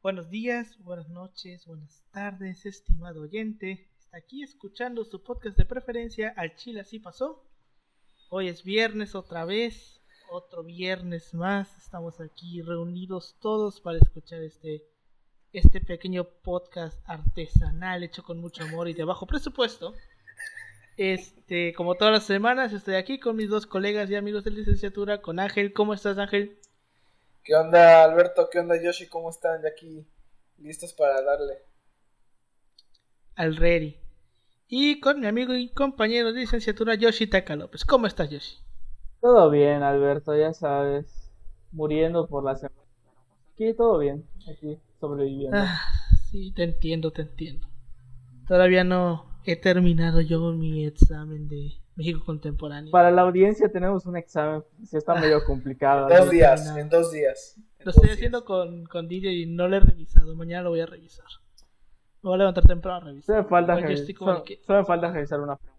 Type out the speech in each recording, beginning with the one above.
Buenos días, buenas noches, buenas tardes, estimado oyente. Está aquí escuchando su podcast de preferencia Al Chile así pasó. Hoy es viernes otra vez, otro viernes más. Estamos aquí reunidos todos para escuchar este este pequeño podcast artesanal hecho con mucho amor y de bajo presupuesto. Este, como todas las semanas, estoy aquí con mis dos colegas y amigos de licenciatura, con Ángel. ¿Cómo estás, Ángel? ¿Qué onda, Alberto? ¿Qué onda, Yoshi? ¿Cómo están? Ya aquí listos para darle. Al ready. Y con mi amigo y compañero de licenciatura, Yoshi Taka López. ¿Cómo estás, Yoshi? Todo bien, Alberto, ya sabes. Muriendo por la semana. Aquí todo bien, aquí sobreviviendo. Ah, sí, te entiendo, te entiendo. Todavía no he terminado yo mi examen de México contemporáneo. Para la audiencia tenemos un examen, sí está medio complicado. Dos días, en dos días. En Lo dos estoy días. haciendo con, con DJ y no lo he revisado. Mañana lo voy a revisar. Me voy a levantar temprano a revisar. Solo me falta, Igual yo revi- estoy como solo- que- solo me falta revisar una pregunta.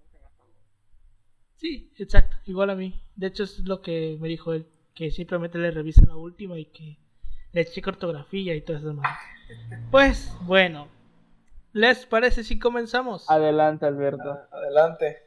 Sí, exacto. Igual a mí. De hecho, es lo que me dijo él. Que simplemente le revise la última y que le cheque ortografía y todo eso demás. Pues, bueno. ¿Les parece si comenzamos? Adelante, Alberto. Ah, adelante.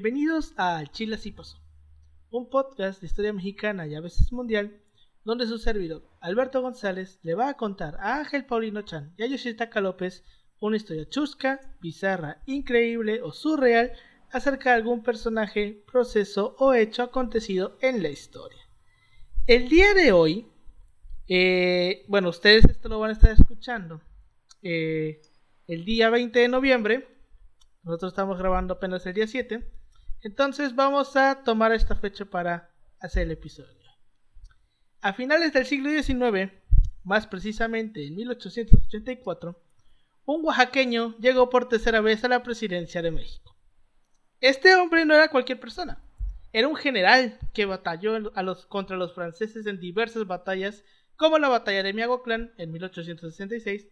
Bienvenidos a Chile así pasó, un podcast de historia mexicana y a veces mundial, donde su servidor, Alberto González, le va a contar a Ángel Paulino Chan y a Yoshitaka López una historia chusca, bizarra, increíble o surreal acerca de algún personaje, proceso o hecho acontecido en la historia. El día de hoy, eh, bueno, ustedes esto lo van a estar escuchando eh, el día 20 de noviembre, nosotros estamos grabando apenas el día 7. Entonces vamos a tomar esta fecha para hacer el episodio. A finales del siglo XIX, más precisamente en 1884, un oaxaqueño llegó por tercera vez a la presidencia de México. Este hombre no era cualquier persona, era un general que batalló contra los franceses en diversas batallas, como la batalla de Miahuatlán en 1866,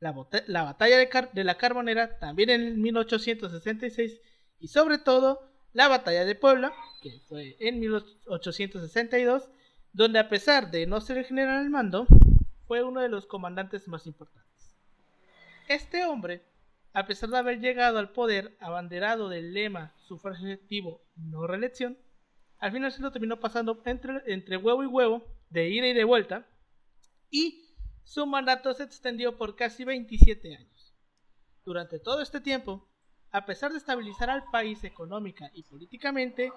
la, batalla de, de la Carbonera también en 1866 y sobre todo la batalla de Puebla, que fue en 1862, donde a pesar de no ser el general al mando, fue uno de los comandantes más importantes. Este hombre, a pesar de haber llegado al poder abanderado del lema sufragio efectivo no reelección, al final se lo terminó pasando entre, entre huevo y huevo, de ida y de vuelta, y su mandato se extendió por casi 27 años. Durante todo este tiempo, a pesar de estabilizar al país económica y políticamente,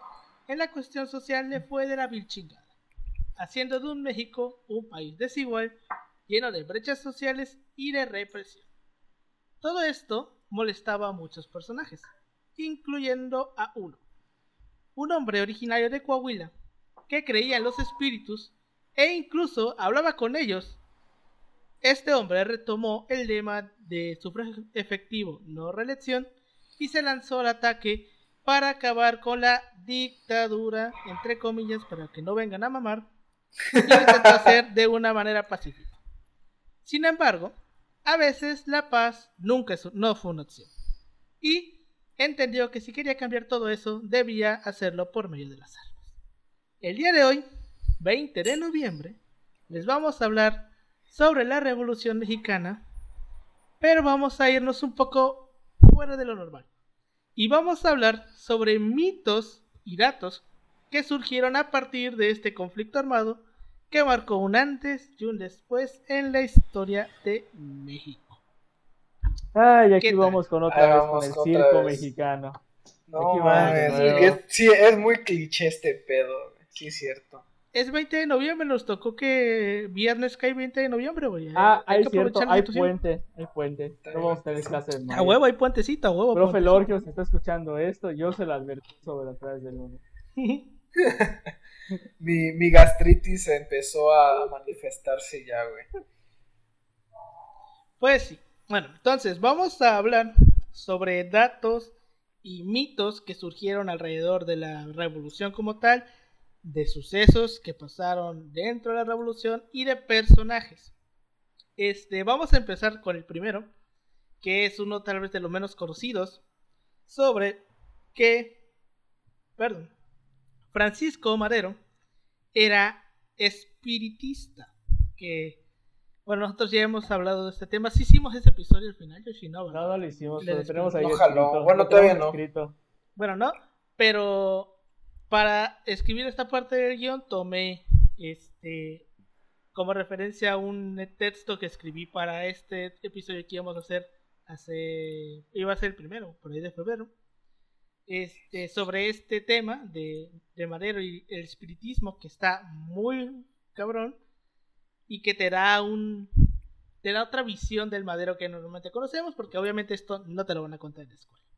en la cuestión social le fue de la vil chingada, haciendo de un México un país desigual, lleno de brechas sociales y de represión. Todo esto molestaba a muchos personajes, incluyendo a uno, un hombre originario de Coahuila, que creía en los espíritus e incluso hablaba con ellos este hombre retomó el lema de sufragio efectivo, no reelección, y se lanzó al ataque para acabar con la dictadura, entre comillas, para que no vengan a mamar, y lo intentó hacer de una manera pacífica. Sin embargo, a veces la paz nunca es- no fue una opción, y entendió que si quería cambiar todo eso, debía hacerlo por medio de las armas. El día de hoy, 20 de noviembre, les vamos a hablar sobre la Revolución Mexicana, pero vamos a irnos un poco fuera de lo normal. Y vamos a hablar sobre mitos y datos que surgieron a partir de este conflicto armado que marcó un antes y un después en la historia de México. Ay, ¿Qué aquí vamos con otra Ahí vez con el circo vez. mexicano. No, mames, es- sí, es muy cliché este pedo. Sí, es cierto. Es 20 de noviembre, nos tocó que viernes cae 20 de noviembre, güey. Ah, Hay hay que cierto, hay puente, hay puente. No vamos a tener clase de A huevo, hay puentecito, a huevo. Profe. Lorgio, si está escuchando esto, yo se lo advertí sobre las clases del lunes. Mi, mi gastritis empezó a manifestarse ya, güey. Pues sí. Bueno, entonces vamos a hablar sobre datos y mitos que surgieron alrededor de la revolución como tal, de sucesos que pasaron dentro de la revolución y de personajes. Este, vamos a empezar con el primero, que es uno tal vez de los menos conocidos, sobre que, perdón, Francisco Madero era espiritista, que bueno, nosotros ya hemos hablado de este tema. Sí hicimos ese episodio al final, Yoshinobu. No, no lo hicimos, Le pero tenemos ahí escrito. Bueno, lo todavía no. escrito. Bueno, no, pero para escribir esta parte del guion tomé este como referencia un texto que escribí para este episodio que íbamos a hacer hace iba a ser el primero, por ahí de febrero. Este, sobre este tema de, de Madero y el espiritismo que está muy cabrón y que te da un te da otra visión del Madero que normalmente conocemos porque obviamente esto no te lo van a contar en la escuela.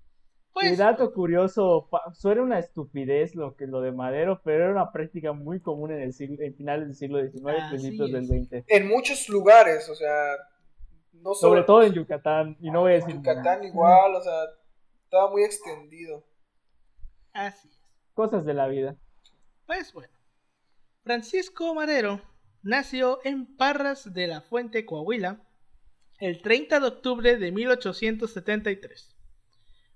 Y Pues, dato curioso, suena una estupidez lo que lo de Madero, pero era una práctica muy común en el siglo, en finales del siglo XIX y Así principios del. XX. En muchos lugares, o sea, no solo Sobre todo en Yucatán, y no voy a en decir Yucatán igual, o sea, estaba muy extendido. así es. cosas de la vida. Pues bueno, Francisco Madero nació en Parras de la Fuente, Coahuila, el 30 de octubre de 1873.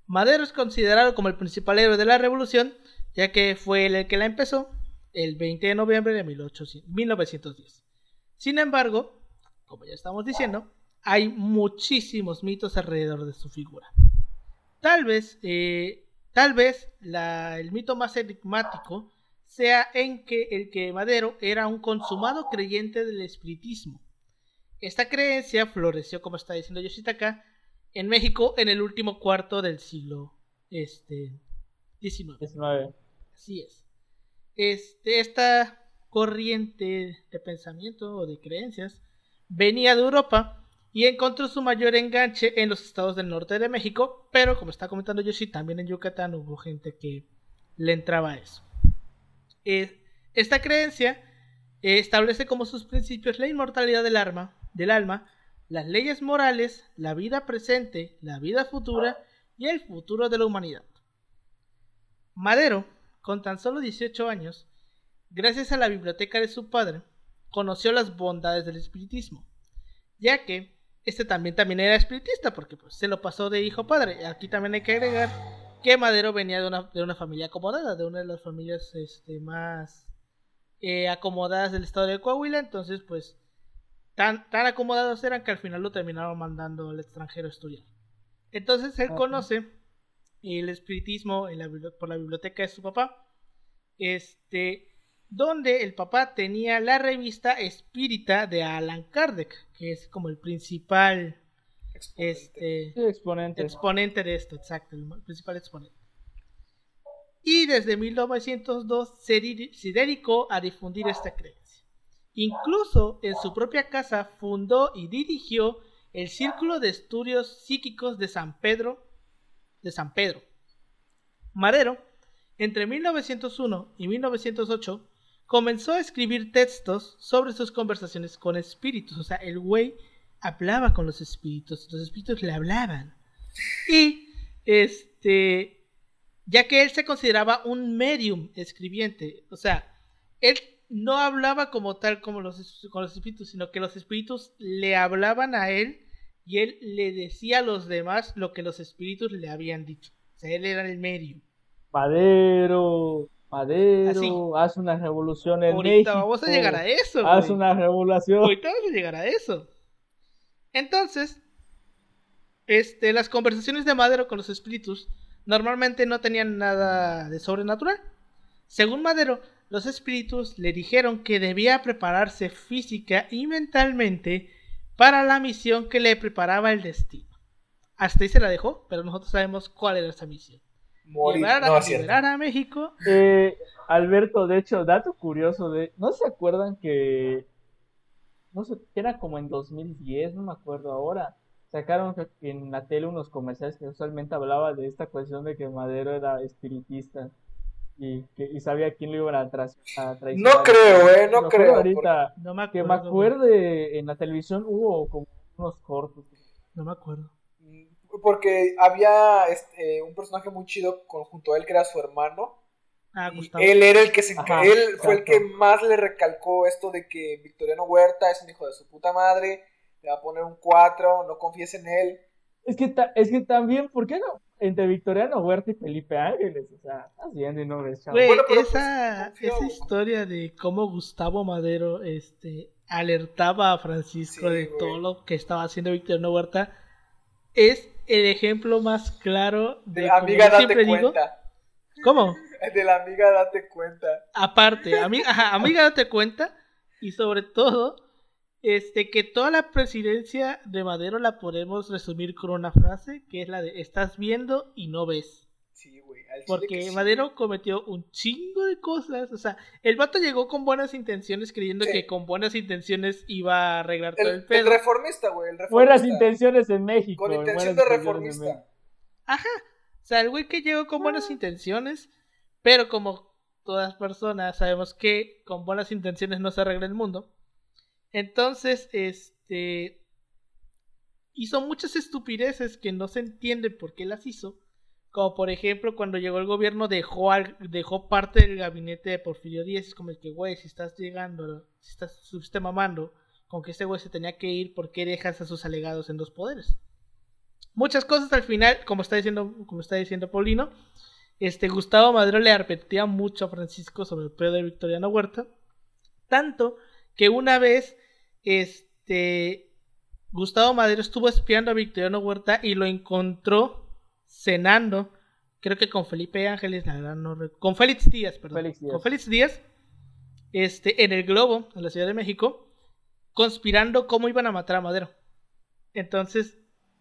Madero es considerado como el principal héroe de la revolución, ya que fue él el que la empezó el 20 de noviembre de 1800 1910. Sin embargo, como ya estamos diciendo, hay muchísimos mitos alrededor de su figura. Tal vez, eh, tal vez el mito más enigmático sea en que el que Madero era un consumado creyente del espiritismo. Esta creencia floreció, como está diciendo Yoshitaka, en México en el último cuarto del siglo este, XIX. 19. Así es. Este, esta corriente de pensamiento o de creencias venía de Europa y encontró su mayor enganche en los estados del norte de México, pero como está comentando Yoshi, también en Yucatán hubo gente que le entraba a eso. Eh, esta creencia eh, establece como sus principios la inmortalidad del alma, del alma, las leyes morales, la vida presente, la vida futura y el futuro de la humanidad. Madero, con tan solo 18 años, gracias a la biblioteca de su padre, conoció las bondades del espiritismo, ya que este también, también era espiritista, porque pues, se lo pasó de hijo padre. Aquí también hay que agregar que Madero venía de una, de una familia acomodada, de una de las familias este, más eh, acomodadas del estado de Coahuila, entonces pues tan, tan acomodados eran que al final lo terminaron mandando al extranjero a estudiar. Entonces él conoce el espiritismo en la bibli- por la biblioteca de su papá, este, donde el papá tenía la revista espírita de Alan Kardec, que es como el principal Exponente. este, Sí, exponente. exponente de esto, exacto, el principal exponente. Y desde 1902 se, di- se dedicó a difundir esta creencia. Incluso en su propia casa fundó y dirigió el Círculo de Estudios Psíquicos de San Pedro, de San Pedro. Madero, entre 1901 y 1908, comenzó a escribir textos sobre sus conversaciones con espíritus. O sea, el güey hablaba con los espíritus, los espíritus le hablaban. Y, este, ya que él se consideraba un medium escribiente, o sea, él no hablaba como tal como los, con los espíritus, sino que los espíritus le hablaban a él y él le decía a los demás lo que los espíritus le habían dicho. O sea, él era el medium. Madero, Madero, Así. haz una revolución en Ahorita México. vamos a llegar a eso. Haz güey. una revolución. Ahorita vamos a llegar a eso. Entonces, este, las conversaciones de Madero con los espíritus normalmente no tenían nada de sobrenatural. Según Madero, los espíritus le dijeron que debía prepararse física y mentalmente para la misión que le preparaba el destino. hasta ahí se la dejó, pero nosotros sabemos cuál era esa misión. Morir. A- No, liberar a México. Eh, Alberto, de hecho, dato curioso de, ¿no se acuerdan que, no sé, que era como en 2010, no me acuerdo ahora, sacaron en la tele unos comerciales que usualmente hablaba de esta cuestión de que Madero era espiritista y que y sabía quién lo iban a, tras- a traicionar. No creo, eh, no Me acuerdo creo, Ahorita, No me que acuerdo. me güey. acuerde, en la televisión hubo como unos cortos. No me acuerdo. Mm, Porque había este, un personaje muy chido con- junto a él que era su hermano. Ah, Y Gustavo. él era el que se Ajá, él fue el que más le recalcó esto de que Victoriano Huerta es un hijo de su puta madre, le va a poner un 4, no confíes en él. Es que, ta- es que también, ¿por qué no? Entre Victoriano Huerta y Felipe Ángeles, o sea, estás viendo y no ves, chavo. Güey, Bueno, pero, pues, esa, esa historia de cómo Gustavo Madero este, alertaba a Francisco Sí, de güey. todo lo que estaba haciendo Victoriano Huerta es el ejemplo más claro De de, amiga, date siempre digo, cuenta. ¿cómo? De la amiga, date cuenta. Aparte, amiga, ajá, amiga, date cuenta. Y sobre todo, este, que toda la presidencia de Madero la podemos resumir con una frase, que es la de estás viendo y no ves. Sí, güey. Porque sí. Madero cometió un chingo de cosas. O sea, el vato llegó con buenas intenciones, creyendo Sí. que con buenas intenciones iba a arreglar todo El, el el pedo. reformista, güey. El reformista. Buenas intenciones en México. Con intención de reformista. Ajá. O sea, el güey que llegó con Ah. buenas intenciones, pero como todas personas sabemos que con buenas intenciones no se arregla el mundo. Entonces, este hizo muchas estupideces que no se entiende por qué las hizo. Como por ejemplo, cuando llegó el gobierno dejó al- dejó parte del gabinete de Porfirio Díaz, es como el que, güey, si estás llegando, si estás si estás mamando con que este güey se tenía que ir, ¿por qué dejas a sus alegados en dos poderes? muchas cosas al final, como está diciendo, como está diciendo Paulino, este Gustavo Madero le arpetía mucho a Francisco sobre el pedo de Victoriano Huerta, tanto que una vez este Gustavo Madero estuvo espiando a Victoriano Huerta y lo encontró cenando, creo que con Felipe Ángeles, la verdad no con Félix Díaz, perdón, Félix Díaz. con Félix Díaz, este en el Globo, en la Ciudad de México, conspirando cómo iban a matar a Madero. Entonces,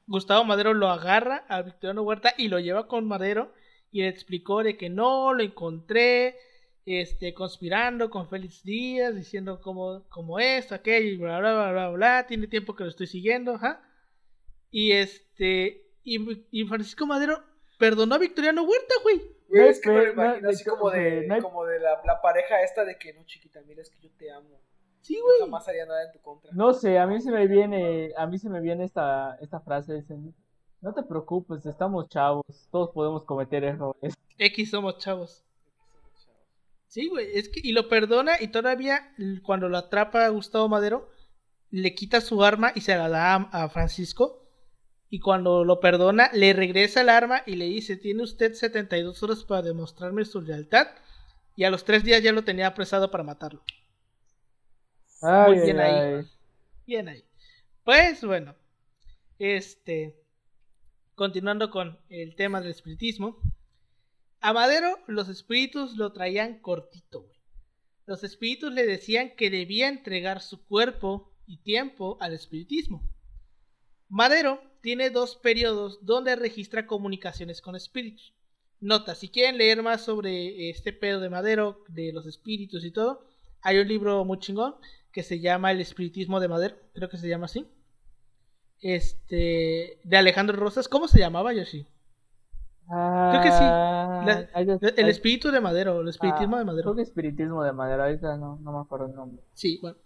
Gustavo Madero lo agarra a Victoriano Huerta y lo lleva con Madero y le explicó de que no, lo encontré, este, conspirando con Félix Díaz, diciendo como, como esto, aquello, y bla, bla, bla, bla, bla, tiene tiempo que lo estoy siguiendo, ajá. Y este, y, y Francisco Madero perdonó a Victoriano Huerta, güey. Güey, No es que me lo imagino así como de, como de la, la pareja esta de que no, chiquita, mira, es que yo te amo. Sí, Yo güey. jamás haría nada en tu contra. No sé, a mí se me viene, a mí se me viene esta, esta frase, dicen, no te preocupes, estamos chavos, todos podemos cometer errores. X somos chavos. Sí, güey, es que y lo perdona y todavía cuando lo atrapa a Gustavo Madero le quita su arma y se la da a, a Francisco y cuando lo perdona le regresa el arma y le dice, tiene usted 72 horas para demostrarme su lealtad y a los tres días ya lo tenía apresado para matarlo. Ay, Muy bien ay, ahí. ay. Bien ahí. Pues bueno, este, continuando con el tema del espiritismo, a Madero los espíritus lo traían cortito. Los espíritus le decían que debía entregar su cuerpo y tiempo al espiritismo. Madero tiene dos periodos donde registra comunicaciones con espíritus. Nota, si quieren leer más sobre este pedo de Madero, de los espíritus y todo, hay un libro muy chingón que se llama El espiritismo de Madero, creo que se llama así. Este, de Alejandro Rosas, ¿cómo se llamaba Yoshi? Creo que sí. Ah, La- ay, El espíritu de Madero, el espiritismo ah, de Madero. Creo que espiritismo de madera, ahorita no, no me acuerdo el nombre. Sí, bueno.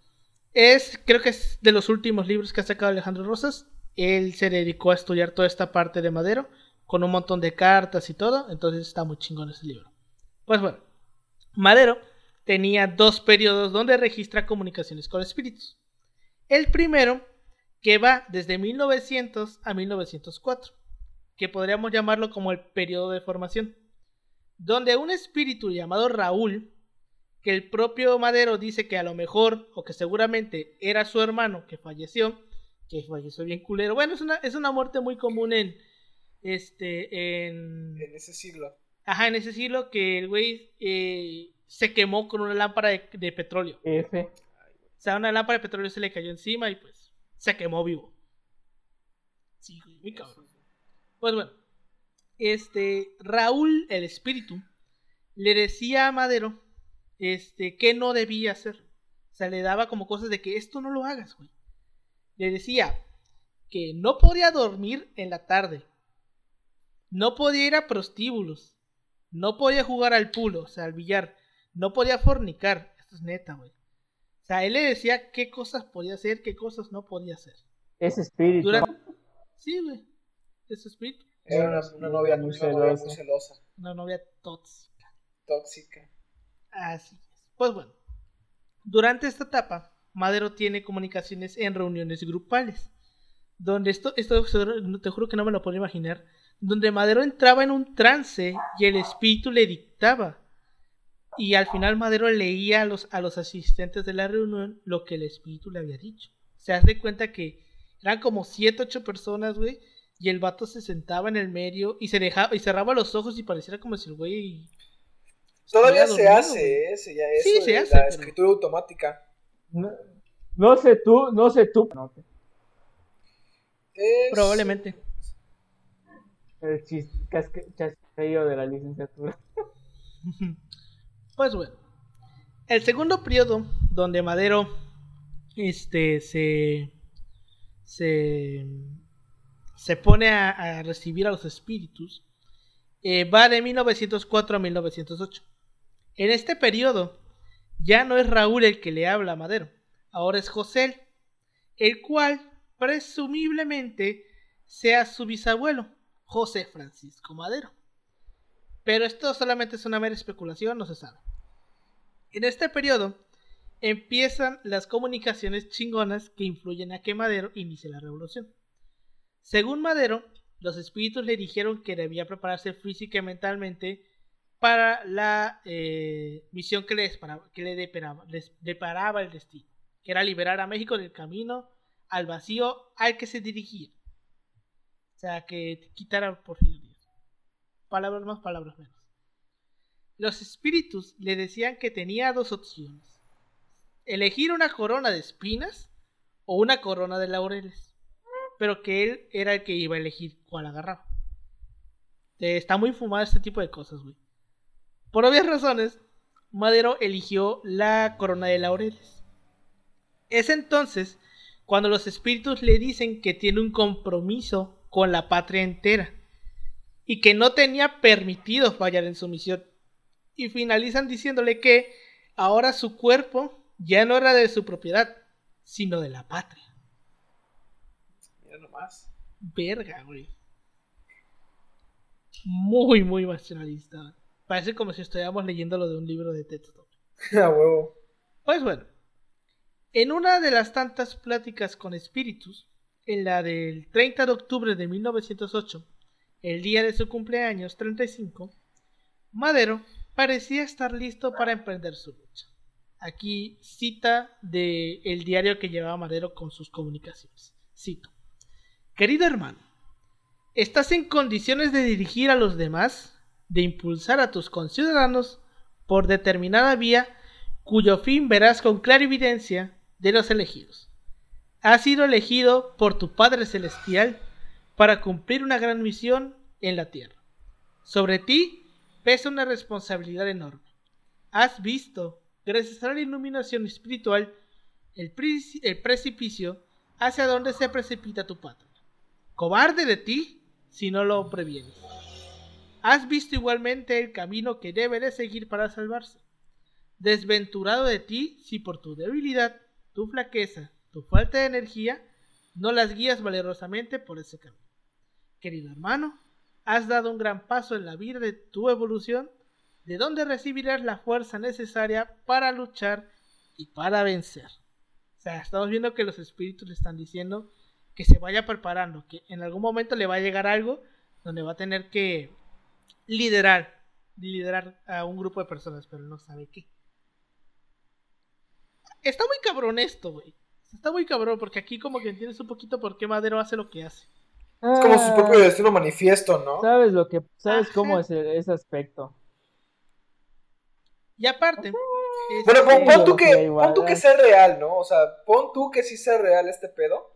Es, creo que es de los últimos libros que ha sacado Alejandro Rosas. Él se dedicó a estudiar toda esta parte de Madero, con un montón de cartas y todo. Entonces está muy chingón ese libro. Pues bueno, Madero tenía dos periodos donde registra comunicaciones con espíritus. El primero, que va desde 1900 a 1904, que podríamos llamarlo como el periodo de formación, donde un espíritu llamado Raúl que el propio Madero dice que a lo mejor, o que seguramente era su hermano que falleció, que falleció bien culero. Bueno, es una, es una muerte muy común en, este, en, En ese siglo. ajá, en ese siglo que el güey eh, se quemó con una lámpara de, de petróleo. O sea, una lámpara de petróleo se le cayó encima y pues se quemó vivo. Sí, güey, muy cabrón. Pues bueno, este Raúl, el espíritu, le decía a Madero este, que no debía hacer. O sea, le daba como cosas de que esto no lo hagas, güey. Le decía que no podía dormir en la tarde. No podía ir a prostíbulos. No podía jugar al pulo, o sea, al billar. No podía fornicar. Esto es neta, güey. O sea, él le decía qué cosas podía hacer, qué cosas no podía hacer. Es espíritu. Sí, güey. Es espíritu. Era una, novia muy, celosa. Una novia tóxica. Tóxica. Así es. Pues bueno. Durante esta etapa, Madero tiene comunicaciones en reuniones grupales. Donde esto, esto te juro que no me lo puedo imaginar. Donde Madero entraba en un trance y el espíritu le dictaba. Y al final Madero leía a los, a los asistentes de la reunión lo que el espíritu le había dicho. Se hace cuenta que eran como 7, 8 personas, güey. Y el vato se sentaba en el medio y se dejaba y cerraba los ojos y pareciera como si el güey. Todavía se hace, ¿eh? Se, ya eso sí, se hace. La escritura automática. No, sé tú, no sé tú. Probablemente. El chasquillo de la licenciatura. pues bueno. El segundo periodo donde Madero este se se, se pone a, recibir a los espíritus, eh, va de 1904 a 1908. En este periodo, ya no es Raúl el que le habla a Madero, ahora es José, el cual presumiblemente sea su bisabuelo, José Francisco Madero. Pero esto solamente es una mera especulación, no se sabe. En este periodo, empiezan las comunicaciones chingonas que influyen a que Madero inicie la revolución. Según Madero, los espíritus le dijeron que debía prepararse física y mentalmente para la eh, misión que, les, que le deparaba, el destino, que era liberar a México del camino al vacío al que se dirigía. O sea, que quitara por fin Palabras más, palabras menos. Los espíritus le decían que tenía dos opciones elegir una corona de espinas o una corona de laureles. Pero que él era el que iba a elegir cuál agarraba. Está muy fumado este tipo de cosas, güey. Por obvias razones, Madero eligió la corona de laureles. Es entonces cuando los espíritus le dicen que tiene un compromiso con la patria entera y que no tenía permitido fallar en su misión. Y finalizan diciéndole que ahora su cuerpo ya no era de su propiedad, sino de la patria. Mira nomás. Verga, güey. Muy, muy nacionalista. Parece como si estuviéramos leyéndolo de un libro de texto. A huevo. Pues bueno. En una de las tantas pláticas con espíritus, en la del 30 de octubre de 1908, el día de su cumpleaños 35, Madero parecía estar listo para emprender su lucha. Aquí cita de el diario que llevaba Madero con sus comunicaciones. Cito. Querido hermano, ¿estás en condiciones de dirigir a los demás, de impulsar a tus conciudadanos por determinada vía cuyo fin verás con clara evidencia de los elegidos? Has sido elegido por tu Padre Celestial para cumplir una gran misión en la tierra. Sobre ti pesa una responsabilidad enorme. Has visto gracias a la iluminación espiritual, el, precipicio hacia donde se precipita tu patria. Cobarde de ti si no lo previenes. Has visto igualmente el camino que debe de seguir para salvarse. Desventurado de ti si por tu debilidad, tu flaqueza, tu falta de energía, no las guías valerosamente por ese camino. Querido hermano, has dado un gran paso en la vida de tu evolución de dónde recibirás la fuerza necesaria para luchar y para vencer. O sea, estamos viendo que los espíritus le están diciendo que se vaya preparando, que en algún momento le va a llegar algo donde va a tener que liderar, liderar a un grupo de personas, pero no sabe qué. Está muy cabrón esto, güey. Está muy cabrón porque aquí como que entiendes un poquito por qué Madero hace lo que hace. Es como su propio destino manifiesto, ¿no? Sabes lo que, sabes cómo es ese aspecto. Y aparte. Bueno, pon, tú que, pon tú que sea real, ¿no? O sea, pon tú que sí sea real este pedo.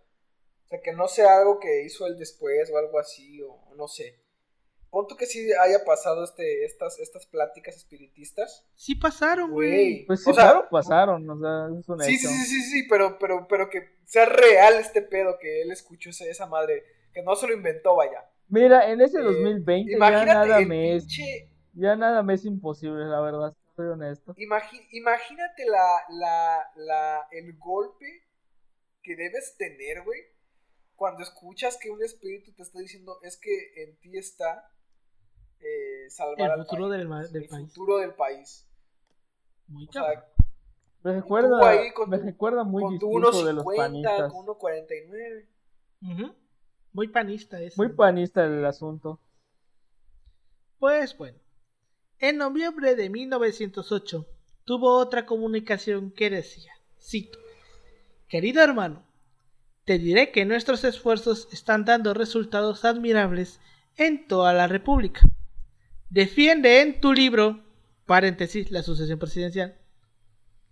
Sea, que no sea algo que hizo él después o algo así, o no sé. Punto que sí haya pasado este, estas, estas pláticas espiritistas. Sí pasaron, güey. Pues sí, claro, pasaron, o sea, es un sí, sí, sí, sí, sí, pero, pero, pero que sea real este pedo, que él escuchó esa madre, que no se lo inventó, vaya. Mira, en ese 2020 eh, ya nada me es, ya nada me es imposible, la verdad, soy honesto. imagínate la, la, la, el golpe que debes tener, güey, cuando escuchas que un espíritu te está diciendo, es que en ti está eh, salvar el futuro del, el futuro del país. Muy me recuerda, me recuerda muy con tu 1.50, con 1.49. Muy panista es. Muy panista el asunto. Pues bueno, en noviembre de 1908 tuvo otra comunicación que decía, cito, Querido hermano, te diré que nuestros esfuerzos están dando resultados admirables en toda la República. Defiende en tu libro, paréntesis, la sucesión presidencial,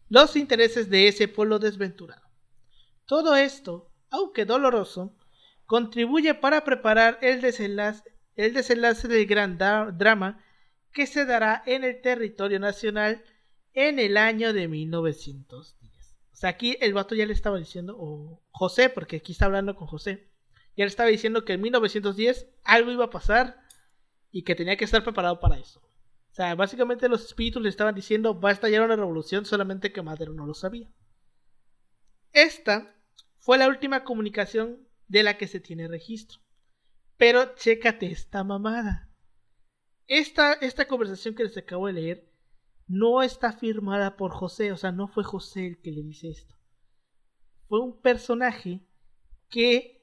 los intereses de ese pueblo desventurado. Todo esto, aunque doloroso, contribuye para preparar el desenlace, el desenlace del gran drama que se dará en el territorio nacional en el año de 1910. O sea, aquí el vato ya le estaba diciendo, o José, porque aquí está hablando con José, ya le estaba diciendo que en 1910 algo iba a pasar y que tenía que estar preparado para eso. O sea, básicamente los espíritus le estaban diciendo va a estallar una revolución, solamente que Madero no lo sabía. Esta fue la última comunicación de la que se tiene registro. Pero chécate esta mamada. Esta, esta conversación que les acabo de leer no está firmada por José, o sea, no fue José el que le dice esto. Fue un personaje que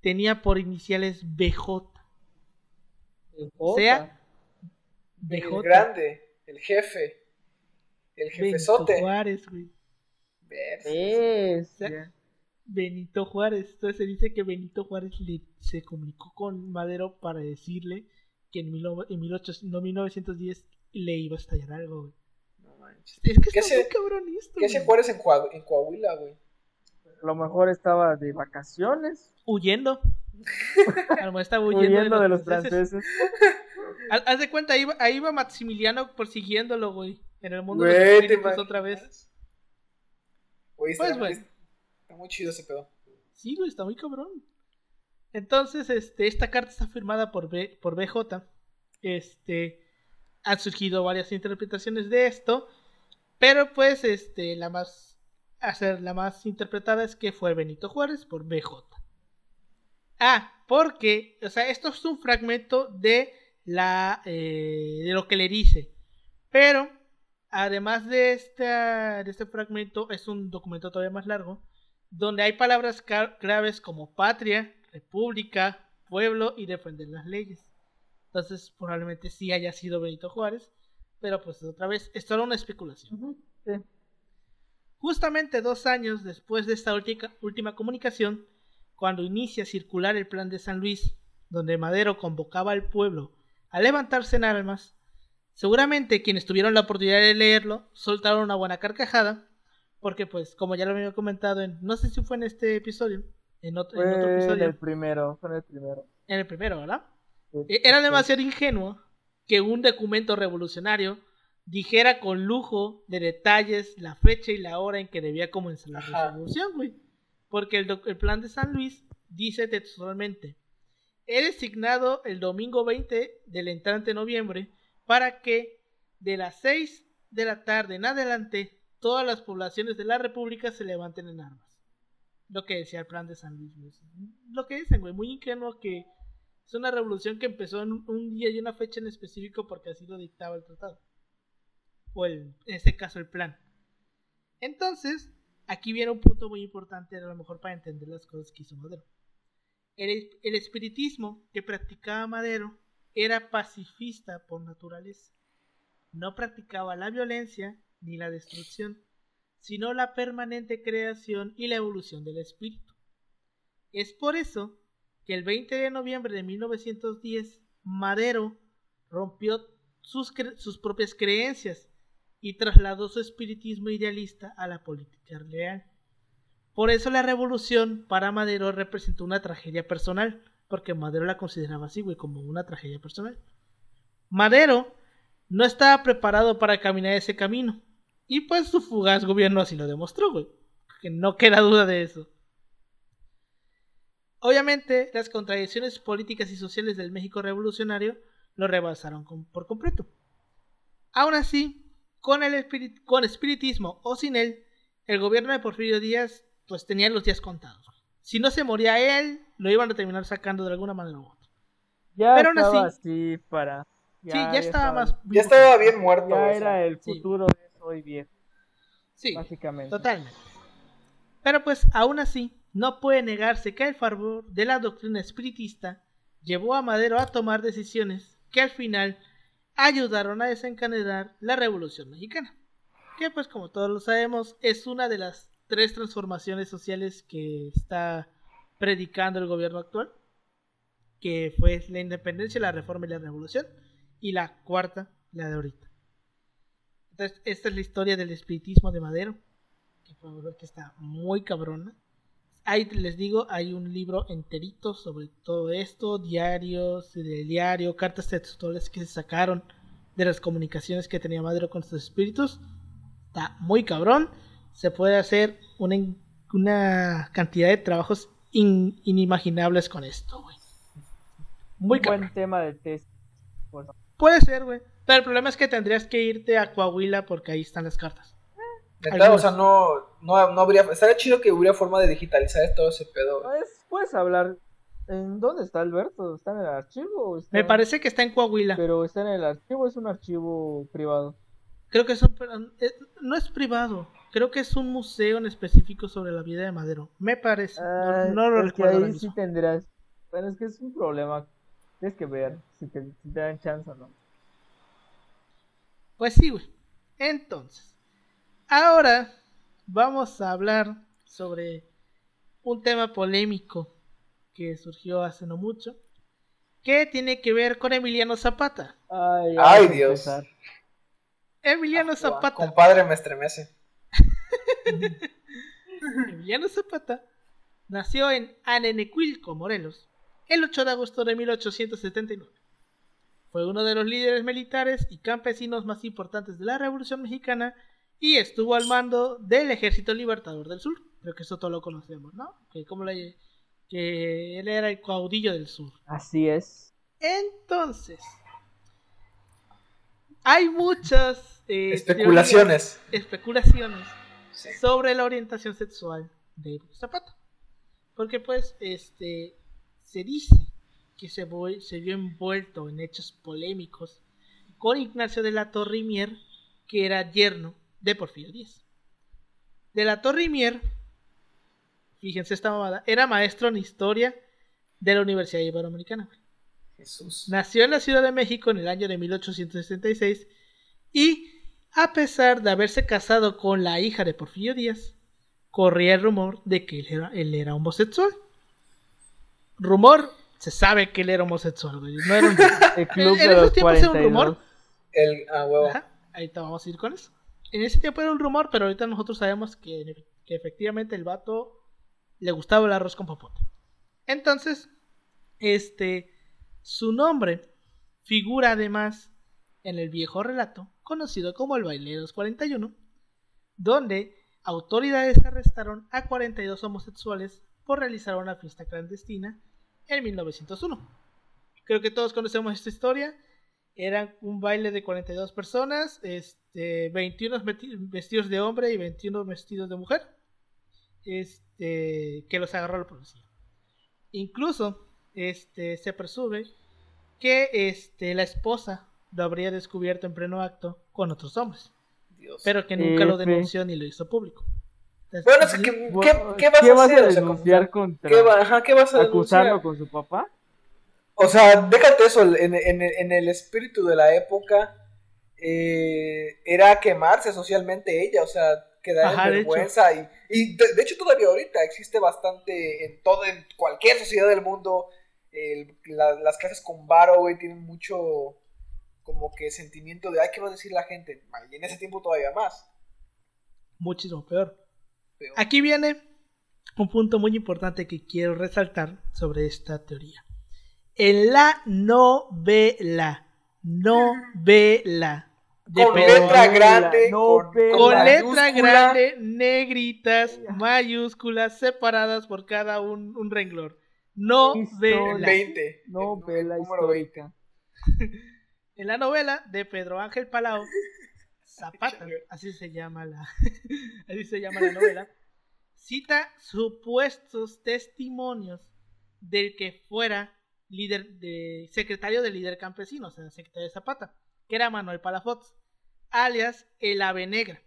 tenía por iniciales BJ. O sea, BJ. El grande, el jefe, el jefezote. Benito Juárez, güey. Benito Juárez. Entonces se dice que Benito Juárez le, se comunicó con Madero para decirle que en, mil, en 1910 le iba a estallar algo, güey. No manches. Es que está muy cabrón esto. ¿Qué hace Juárez en, Coahuila, güey? A lo mejor estaba de vacaciones. Huyendo. A lo mejor estaba huyendo, huyendo de los, franceses. Haz de cuenta, ahí va, ahí va Maximiliano persiguiéndolo, güey. En el mundo de los espíritus otra vez. pues, güey. Está muy chido ese pedo. Sí, güey, está muy cabrón. Entonces, este, esta carta está firmada por, B, por BJ. Este, han surgido varias interpretaciones de esto. Pero pues, este, la más, hacer la más interpretada es que fue Benito Juárez por BJ. Ah, porque, o sea, esto es un fragmento de la eh, de lo que le dice. Pero además de este, de este fragmento es un documento todavía más largo donde hay palabras claves como patria, república, pueblo y defender las leyes. Entonces probablemente sí haya sido Benito Juárez, pero pues otra vez, esto era una especulación. Justamente dos años después de esta última comunicación, cuando inicia a circular el plan de San Luis, donde Madero convocaba al pueblo a levantarse en armas, seguramente quienes tuvieron la oportunidad de leerlo soltaron una buena carcajada, porque pues como ya lo había comentado en, no sé si fue en este episodio, en otro, episodio. En el primero, fue en el primero. En el primero, ¿verdad? Era demasiado ingenuo que un documento revolucionario dijera con lujo de detalles la fecha y la hora en que debía comenzar la revolución, güey. Porque el, el plan de San Luis dice textualmente, He designado el domingo 20 del entrante noviembre para que de las 6 de la tarde en adelante todas las poblaciones de la República se levanten en armas. Lo que decía el plan de San Luis. Lo que dicen, güey, muy ingenuo que es una revolución que empezó en un día y una fecha en específico porque así lo dictaba el tratado. O el, en este caso el plan. Entonces, aquí viene un punto muy importante a lo mejor para entender las cosas que hizo Madero. El, espiritismo que practicaba Madero era pacifista por naturaleza. No practicaba la violencia ni la destrucción, sino la permanente creación y la evolución del espíritu. Es por eso que el 20 de noviembre de 1910 Madero rompió sus, sus propias creencias y trasladó su espiritismo idealista a la política real Por eso la revolución para Madero representó una tragedia personal, porque Madero la consideraba así, güey, como una tragedia personal. Madero no estaba preparado para caminar ese camino, y pues su fugaz gobierno así lo demostró, güey, que no queda duda de eso. Obviamente, las contradicciones políticas y sociales del México revolucionario lo rebasaron por completo. Aún así, con el con espiritismo o sin él, el gobierno de Porfirio Díaz pues tenía los días contados. Si no se moría él, lo iban a terminar sacando de alguna manera u otra. Ya Pero estaba así, para. sí, ya, estaba, más. Ya estaba bien muerto. Ya era el futuro de hoy viejo. Sí, básicamente. Totalmente. Pero pues aún así, no puede negarse que el favor de la doctrina espiritista llevó a Madero a tomar decisiones que al final ayudaron a desencadenar la Revolución Mexicana, que pues como todos lo sabemos es una de las tres transformaciones sociales que está predicando el gobierno actual, que fue la independencia, la reforma y la revolución, y la cuarta, la de ahorita. Entonces, esta es la historia del espiritismo de Madero, que ver que está muy cabrona. Ahí les digo, hay un libro enterito sobre todo esto, diarios del diario, cartas textuales que se sacaron de las comunicaciones que tenía Madero con sus espíritus. Está muy cabrón se puede hacer una, una cantidad de trabajos inimaginables con esto, güey. Muy buen tema de test. Puede ser, güey. Pero el problema es que tendrías que irte a Coahuila porque ahí están las cartas. O sea, no, no, habría. Estaría chido que hubiera forma de digitalizar todo ese pedo. Pues, puedes hablar. ¿En dónde está Alberto? ¿Está en el archivo? Me parece que está en Coahuila. Pero está en el archivo, es un archivo privado. Creo que son, eh, no es privado. Creo que es un museo en específico sobre la vida de Madero. Me parece. no, lo recuerdo. ahí sí tendrás. Bueno, es que es un problema. Tienes que ver si te, dan chance o no. Pues sí, güey. Entonces, ahora vamos a hablar sobre un tema polémico que surgió hace no mucho. Que tiene que ver con Emiliano Zapata. Ay, Ay Dios. Emiliano ah, Zapata. Compadre, me estremece. Emiliano Zapata nació en Anenecuilco, Morelos, el 8 de agosto de 1879. Fue uno de los líderes militares y campesinos más importantes de la Revolución Mexicana y estuvo al mando del Ejército Libertador del Sur. Creo que eso todo lo conocemos, ¿no? Que, como que él era el caudillo del sur. Así es. Entonces, hay muchas eh, especulaciones. especulaciones sobre la orientación sexual de Zapata. Porque pues este se dice que se, se vio envuelto en hechos polémicos con Ignacio de la Torrimier, que era yerno de Porfirio Díaz. De la Torrimier, fíjense esta mamada, era maestro en historia de la Universidad Iberoamericana. Jesús. Nació en la Ciudad de México en el año de 1866 y a pesar de haberse casado con la hija de Porfirio Díaz, corría el rumor de que él era, homosexual. Rumor, se sabe que él era homosexual, No era un... el club en, de esos tiempos era un rumor. El, ah, huevo. ahí vamos a ir con eso. En ese tiempo era un rumor, pero ahorita nosotros sabemos que, efectivamente el vato le gustaba el arroz con popote. Entonces, este, su nombre figura además en el viejo relato conocido como el Baileros 41, donde autoridades arrestaron a 42 homosexuales por realizar una fiesta clandestina en 1901. Creo que todos conocemos esta historia. Era un baile de 42 personas, 21 vestidos de hombre y 21 vestidos de mujer, este, que los agarró la policía. Incluso este, se presume que este, la esposa lo habría descubierto en pleno acto con otros hombres. Pero que nunca lo denunció ni lo hizo público. bueno, ¿qué, ¿qué, vas, a denunciar contra? ¿Qué, ajá, ¿qué vas a ¿Acusarlo con su papá? O sea, déjate eso, en, en, en el espíritu de la época eh, era quemarse socialmente ella, o sea, quedar en vergüenza. y, y de, hecho todavía ahorita existe bastante en todo, en cualquier sociedad del mundo, las clases con varo, güey, tienen mucho como que sentimiento de, ay, ¿qué va a decir la gente? Y en ese tiempo todavía más. Muchísimo peor. Aquí viene un punto muy importante que quiero resaltar sobre esta teoría. En la novela, novela. De Con Pedro- letra grande, No, con, letra grande, negritas, mayúsculas, separadas por cada un, un renglón. Novela. Historia. 20. Novela el número 20. histórica. En la novela de Pedro Ángel Palau, Zapata, así se llama la, así se llama la novela, cita supuestos testimonios del que fuera líder de secretario del líder campesino, o sea, secretario de Zapata, que era Manuel Palafox, alias el Ave Negra,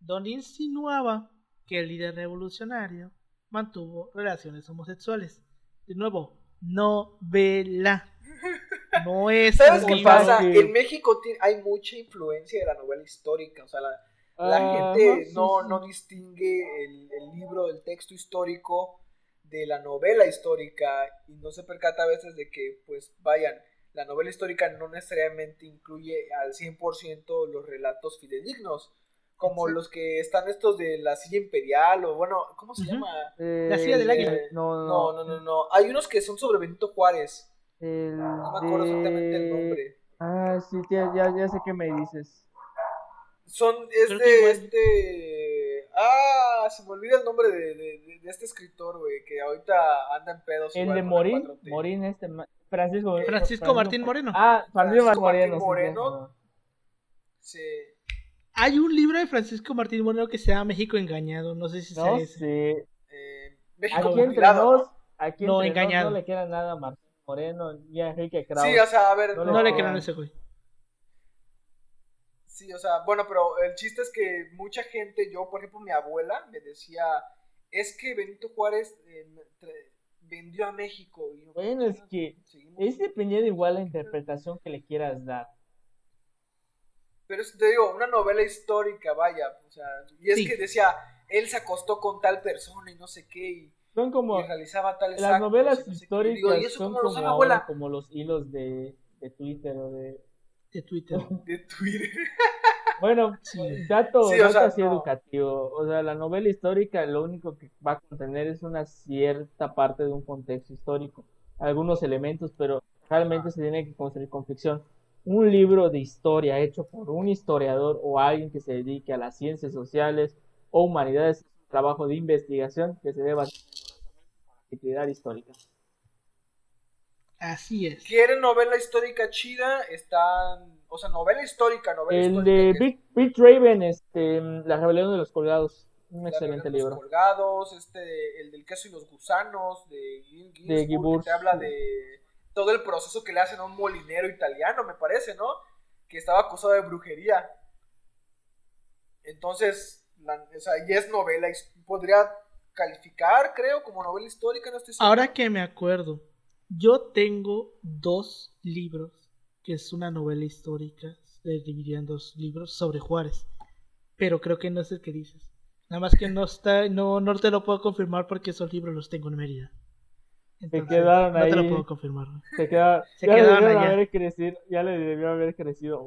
donde insinuaba que el líder revolucionario mantuvo relaciones homosexuales. De nuevo, novela. No es ¿Sabes qué pasa? que- En México hay mucha influencia de la novela histórica. O sea, la, gente no, sí. no distingue el, el libro, el texto histórico de la novela histórica y no se percata a veces de que, pues, vayan, la novela histórica no necesariamente incluye al 100% los relatos fidedignos, como los que están estos de la silla imperial o, bueno, ¿cómo se llama? Eh, La silla del águila. eh, No, No, no, no, no. Hay unos que son sobre Benito Juárez. El No me acuerdo exactamente el nombre. Ah, sí, ya, ya, ya sé qué me dices. Son, es de este. Ah, se me olvida el nombre de, de- de- de este escritor, güey, que ahorita anda en pedos. El de Morín, 4T. Morín este, Francisco. Francisco Martín Moreno. Ah, Francisco. Martín Moreno. sí. Hay un libro de Francisco Martín Moreno que se llama México Engañado. No sé si No sea ese. Eh, México Aquí entre No, entre engañado. no le queda nada a Martín Moreno ni a Enrique Krauss. Sí, o sea, a ver. No No, No, le crean ese güey. Sí, o sea, bueno, pero el chiste es que mucha gente, yo, por ejemplo, mi abuela me decía, es que Benito Juárez eh, vendió a México. Y yo, Bueno, es que es dependiendo igual la interpretación que le quieras dar. Pero es, te digo, una novela histórica, vaya, o sea, y es Sí. que decía, él se acostó con tal persona y no sé qué, y, Son como y realizaba tales las actos novelas y no históricas Digo, ¿y eso son ahora, como los hilos de, de Twitter o de De Twitter. De Twitter. Bueno, Sí. dato, Sí, o dato sea, así no. educativo. O sea, la novela histórica lo único que va a contener es una cierta parte de un contexto histórico, algunos elementos, pero realmente se tiene que construir con ficción. Un libro de historia hecho por un historiador o alguien que se dedique a las ciencias sociales o humanidades es un trabajo de investigación que se debe hacer con actividad histórica. Así es. ¿Quieren novela histórica chida? Están, o sea, novela histórica, novela El histórica. de que es Big, Big Raven, este, La rebelión de los colgados, un La excelente de los libro. colgados, este, el del queso y los gusanos, de Gil que Ginsburg, te habla de todo el proceso que le hacen a un molinero italiano, me parece, ¿no? Que estaba acusado de brujería. Entonces, la- o sea, y es novela, podría calificar, creo, como novela histórica, no estoy seguro. Ahora que me acuerdo, yo tengo dos libros, que es una novela histórica, se dividida en dos libros sobre Juárez, pero creo que no es el que dices. Nada más que no está, no, no te lo puedo confirmar porque esos libros los tengo en Mérida. Entonces, quedaron no te lo ahí. puedo confirmar. Se, queda, Se ya, le quedaron allá. haber crecido, ya le debió haber crecido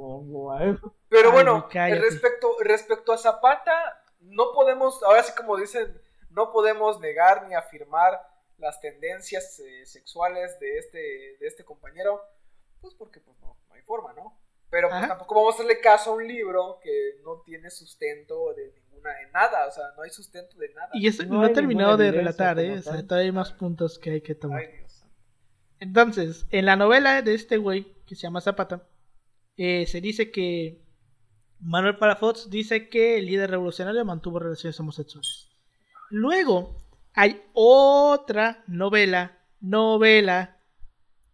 algo. Pero Ay, bueno, respecto, respecto a Zapata, no podemos, ahora sí como dicen, no podemos negar ni afirmar las tendencias eh, sexuales de este, de este compañero, pues porque pues no, no hay forma, ¿no? Pero pues tampoco vamos a hacerle caso a un libro que no tiene sustento de ninguna, de nada, o sea, no hay sustento de nada. Y eso No no, he terminado de relatar, ¿eh? O sea, todavía hay más puntos que hay que tomar. Ay, Dios. Entonces, en la novela de este güey, que se llama Zapata, eh, se dice que Manuel Palafox dice que el líder revolucionario mantuvo relaciones homosexuales. Luego, hay otra novela, novela,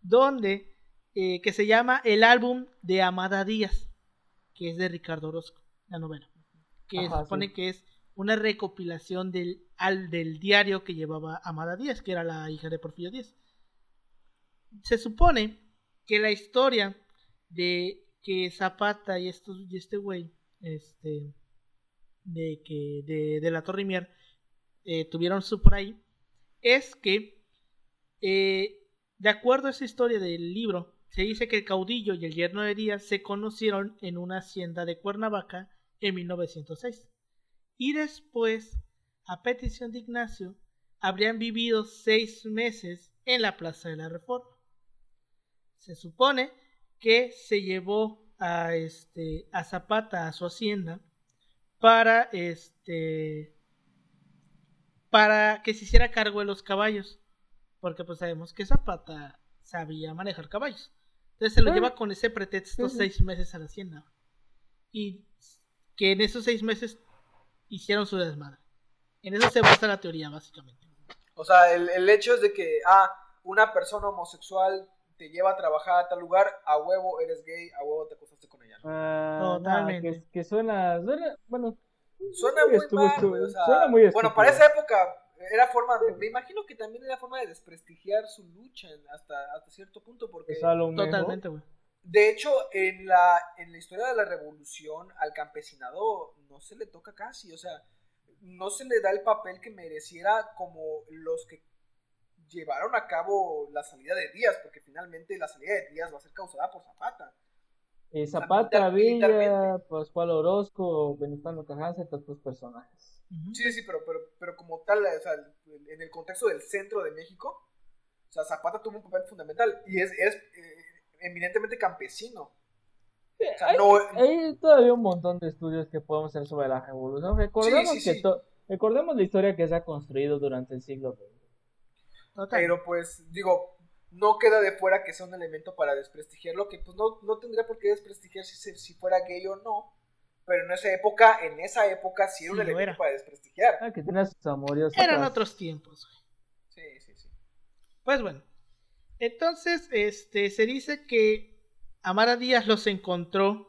donde, eh, que se llama El álbum de Amada Díaz, que es de Ricardo Orozco, la novela, que Ajá, se supone sí. que es una recopilación del, al, del diario que llevaba Amada Díaz, que era la hija de Porfirio Díaz se supone que la historia de que Zapata y estos y este güey este de que de, de la Torre Mier eh, tuvieron su por ahí es que eh, de acuerdo a esa historia del libro se dice que el caudillo y el yerno de Díaz se conocieron en una hacienda de Cuernavaca en 1906 y después a petición de Ignacio habrían vivido seis meses en la Plaza de la Reforma. Se supone que se llevó a, este, a Zapata a su hacienda para, este, para que se hiciera cargo de los caballos, porque pues sabemos que Zapata sabía manejar caballos. Entonces se lo lleva con ese pretexto seis meses a la hacienda. Y que en esos seis meses hicieron su desmadre. En eso se basa la teoría, básicamente. O sea, el, el hecho es de que, ah, una persona homosexual te lleva a trabajar a tal lugar, a huevo eres gay, a huevo te acostaste con ella. Ah, Totalmente. que, que, suena, suena, bueno. Suena muy mal, o sea, suena muy Bueno, para esa época era forma, me imagino que también era forma de desprestigiar su lucha hasta, hasta cierto punto, porque... Totalmente, güey. De hecho, en la, en la historia de la revolución, al campesinado no se le toca casi, o sea, no se le da el papel que mereciera como los que llevaron a cabo la salida de Díaz, porque finalmente la salida de Díaz va a ser causada por Zapata. Eh, Zapata, Villa, Pascual Orozco, Benitano Cajance, todos personajes. Sí, sí, pero, pero, pero como tal, o sea, en el contexto del centro de México, o sea, Zapata tuvo un papel fundamental y es, es eh, eminentemente campesino. hay, todavía un montón de estudios que podemos hacer sobre la revolución. Recordemos, que recordemos la historia que se ha construido durante el siglo XX. Pero pues, digo, no queda de fuera que sea un elemento para desprestigiarlo, que pues no, no tendría por qué desprestigiar si, si fuera gay o no. Pero en esa época, en esa época sí era un elemento para desprestigiar. Ah, que tenía sus amores. Eran otros tiempos. Sí, sí, sí. Pues bueno, entonces, este, se dice que Amara Díaz los encontró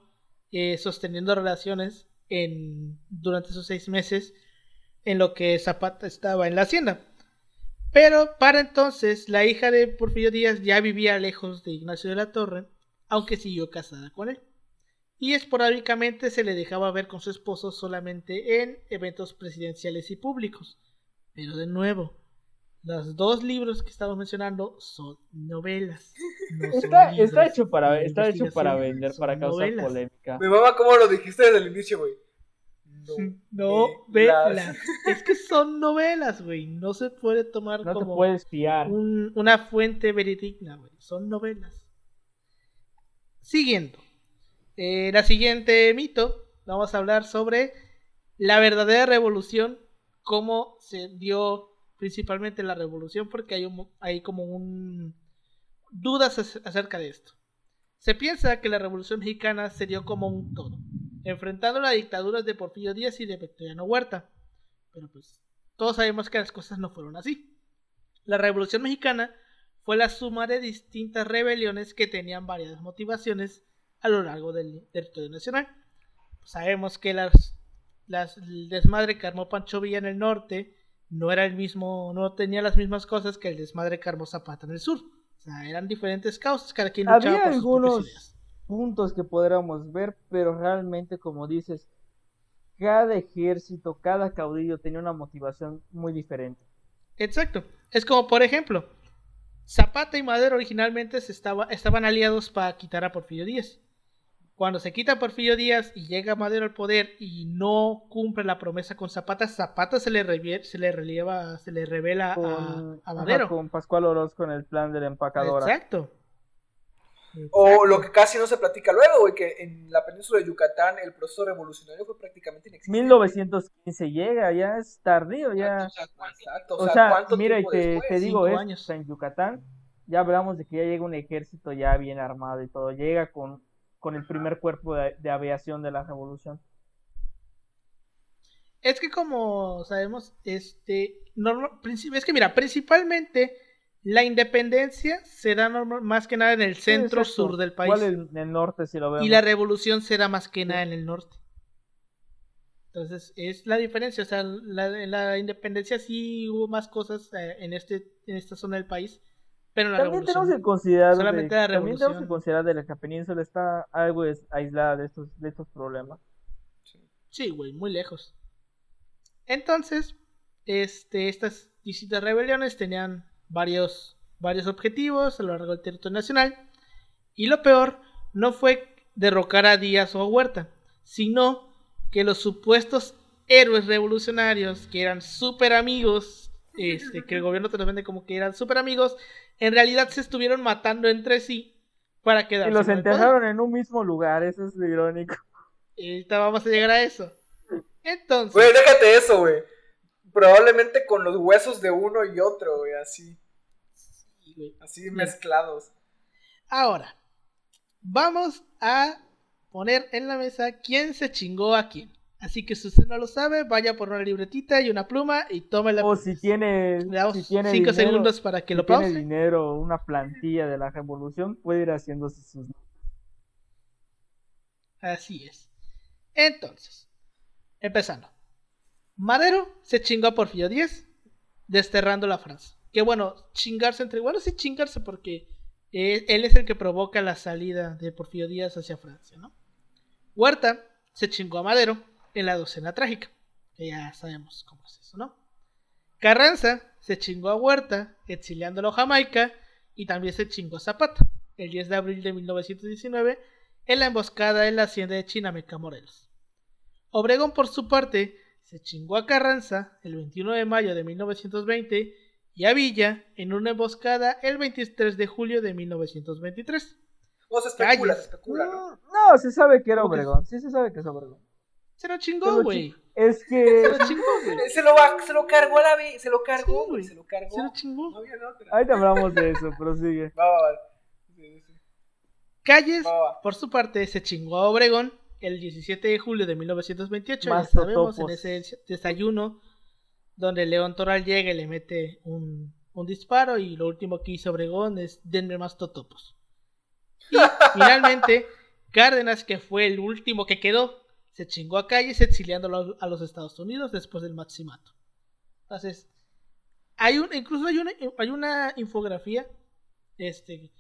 eh, sosteniendo relaciones en, durante esos seis meses en lo que Zapata estaba en la hacienda. Pero para entonces la hija de Porfirio Díaz ya vivía lejos de Ignacio de la Torre, aunque siguió casada con él. Y esporádicamente se le dejaba ver con su esposo solamente en eventos presidenciales y públicos. Pero de nuevo, los dos libros que estamos mencionando son novelas. está, hecho para, está hecho para vender, para causar polémica. Me mama como lo dijiste desde el inicio, güey. Novelas. es que son novelas, güey. No se puede tomar no como una fuente verídica, güey. Son novelas. Siguiendo. Eh, la siguiente mito. Vamos a hablar sobre la verdadera revolución. Cómo se dio principalmente la revolución porque hay, hay como un dudas acerca de esto. Se piensa que la revolución mexicana se dio como un todo, enfrentando las dictaduras de Porfirio Díaz y de Victoriano Huerta. Pero pues todos sabemos que las cosas no fueron así. La revolución mexicana fue la suma de distintas rebeliones que tenían varias motivaciones a lo largo del territorio nacional. sabemos que las, las, el desmadre que armó Pancho Villa en el norte no era el mismo, no tenía las mismas cosas que el desmadre Carmo Zapata en el sur. O sea, eran diferentes causas, cada quien luchaba Había algunos puntos que podríamos ver, pero realmente, como dices, cada ejército, cada caudillo tenía una motivación muy diferente. Exacto. Es como, por ejemplo, Zapata y Madero originalmente se estaba, estaban aliados para quitar a Porfirio Díaz. Cuando se quita Porfirio Díaz y llega Madero al poder y no cumple la promesa con Zapata, Zapata se le, se le relieva, se le revela a, Madero. con Pascual Orozco en el plan de la empacadora. Exacto. O lo que casi no se platica luego, güey, que en la península de Yucatán el proceso revolucionario fue prácticamente inexistente. 1915 llega, ya es tardío, ya. Exacto, o sea, mira, y te, te digo esto, en Yucatán ya hablamos de que ya llega un ejército ya bien armado y todo, llega con con el primer cuerpo de, aviación de la revolución. Es que como sabemos, este, es que mira, principalmente la independencia se da más que nada en el centro sur del país. en el norte si lo vemos. Y la revolución se da más que nada en el norte. Entonces, es la diferencia. O sea, la, la independencia sí hubo más cosas eh, en, este, en esta zona del país también tenemos que considerar también tenemos que considerar de la península está algo aislada de estos, de estos problemas. Sí, güey, muy lejos. Entonces, este, estas distintas rebeliones tenían varios, varios objetivos a lo largo del territorio nacional. Y lo peor no fue derrocar a Díaz o a Huerta, sino que los supuestos héroes revolucionarios, que eran súper amigos este, que el gobierno te los vende como que eran súper amigos, en realidad se estuvieron matando entre sí para quedarse Y los enterraron en un mismo lugar, eso es lo irónico. Y ahorita vamos a llegar a eso. Entonces, Güey, déjate eso, güey. Probablemente con los huesos de uno y otro, güey, así. sí, güey. Así mezclados. ahora, vamos a poner en la mesa quién se chingó a quién. Así que si usted no lo sabe, vaya por una libretita y una pluma y tome la O si tiene, Le damos si tiene cinco dinero, segundos para que si lo tiene pause. dinero, una plantilla de la revolución, puede ir haciéndose sus... Así es. Entonces, empezando. Madero se chingó a Porfirio Díaz, desterrando la Francia. Que bueno, chingarse entre. Bueno, sí, chingarse porque eh, él es el que provoca la salida de Porfirio Díaz hacia Francia, ¿no? Huerta se chingó a Madero en la docena trágica. Que ya sabemos cómo es eso, ¿no? Carranza se chingó a Huerta, exiliándolo a Jamaica, y también se chingó a Zapata, el 10 de abril de 1919, en la emboscada en la hacienda de Chinameca, Morelos. Obregón, por su parte, se chingó a Carranza el 21 de mayo de 1920 y a Villa en una emboscada el 23 de julio de 1923. No, se especula, Calles. se especula, ¿no? No, se sabe que era ¿Cómo que Obregón, sí se sabe que es Obregón. Se lo Se chingó, güey. Es Se que lo chingó, güey. Se lo, va- se lo cargó a la vez, se lo cargó, Sí, güey, güey. se lo cargó. Se lo chingó. No había otra. ahorita hablamos de eso, pero sigue. Va, va, va. Sí, sí. Calles, Va, va. por su parte, se chingó a Obregón el 17 de julio de 1928. Más ya sabemos, en ese desayuno donde León Toral llega y le mete un, un disparo y lo último que hizo Obregón es denme más totopos. Y finalmente, Cárdenas, que fue el último que quedó, se chingó a Calles exiliándolo a los Estados Unidos después del maximato. Entonces, hay un, incluso hay una, hay una infografía este,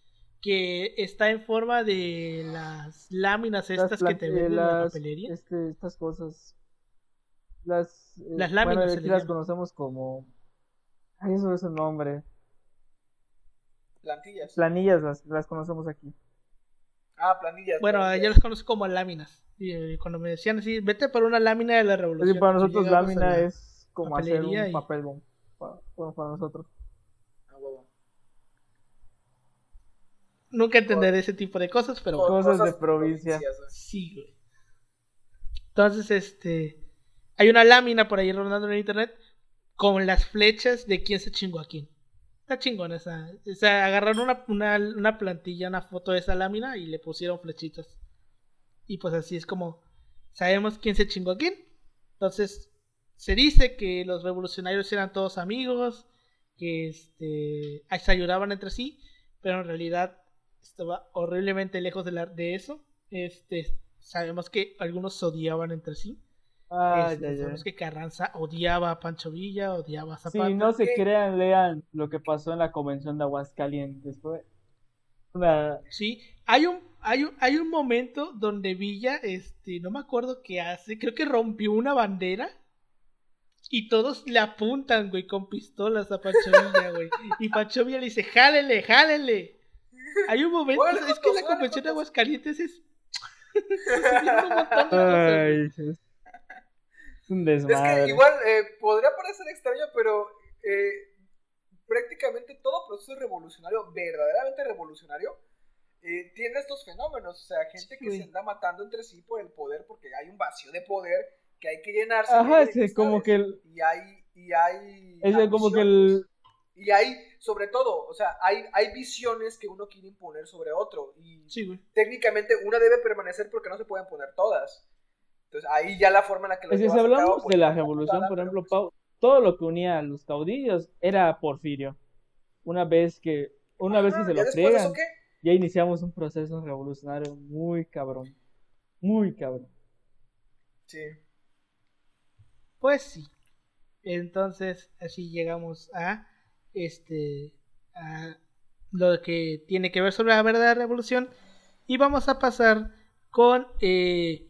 que está en forma de las láminas Las estas que te plant- venden en la las, papelería. este, estas cosas. Las, eh, Las láminas Bueno, aquí las conocemos como. Ay, eso es el nombre. Plantillas. Planillas las, las conocemos aquí. Ah, planillas. Bueno, planillas. yo las conozco como láminas. Y eh, cuando me decían así, vete por una lámina de la revolución. Para nosotros lámina la- es como hacer un y- papel bomb. Bueno, para nosotros. Ah, huevo. Nunca entenderé ese tipo de cosas, pero bueno. Cosas de provincia. Sí, güey. Entonces, este. Hay una lámina por ahí rondando en el internet con las flechas de quién se chingó a quién. Está chingona esa. O sea, agarraron una, una, una plantilla, una foto de esa lámina y le pusieron flechitas. Y pues así es como sabemos quién se chingó a quién. Entonces, se dice que los revolucionarios eran todos amigos, que este, se ayudaban entre sí, pero en realidad estaba horriblemente lejos de, la- de eso. Este, sabemos que algunos se odiaban entre sí. Ay, Este, sabemos que Carranza odiaba a Pancho Villa, odiaba a Zapata. Si no se ¿Qué? crean, lean lo que pasó en la convención de Aguascalientes. Fue una... Sí, hay un, hay un, hay un momento donde Villa, este, no me acuerdo qué hace, creo que rompió una bandera y todos le apuntan, güey, con pistolas a Pancho Villa, güey. Y Pancho Villa le dice, jálele, jálele. Hay un momento, es que la convención de. Aguascalientes es... Ay, es es un Es desmadre. que igual eh, podría parecer extraño, pero eh, prácticamente todo proceso revolucionario, verdaderamente revolucionario, eh, tiene estos fenómenos. O sea, gente que se anda matando entre sí por el poder porque hay un vacío de poder que hay que llenarse. Ajá, de sí, como que el- Y hay. Y hay es como que el... Y hay, sobre todo, o sea, hay, hay visiones que uno quiere imponer sobre otro. Y Sí, güey. técnicamente una debe permanecer porque no se pueden poner todas. Entonces ahí ya la forma en la que lo Es que si a cabo, hablamos pues, de la revolución, por ejemplo, pues, Pau, todo lo que unía a los caudillos era Porfirio. Una vez que, una vez que ajá, se ¿ya lo qué? ya iniciamos un proceso revolucionario muy cabrón. Muy cabrón. Sí. Pues sí. Entonces, así llegamos a este lo que tiene que ver sobre la verdadera revolución. Y vamos a pasar con eh,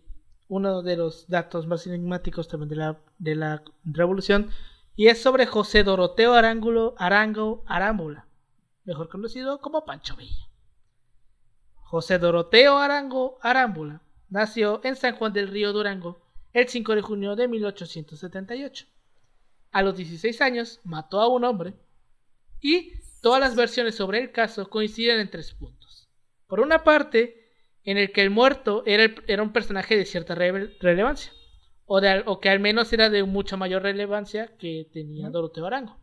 uno de los datos más enigmáticos también de la, de la revolución. Y es sobre José Doroteo Arangulo, Arango Arámbula, mejor conocido como Pancho Villa. José Doroteo Arango Arámbula nació en San Juan del Río Durango el 5 de junio de 1878. a los 16 años mató a un hombre y todas las versiones sobre el caso coinciden en tres puntos. Por una parte, en el que el muerto era, el- era un personaje de cierta rele- relevancia, o, de al- o que al menos era de mucha mayor relevancia que tenía. Doroteo Arango.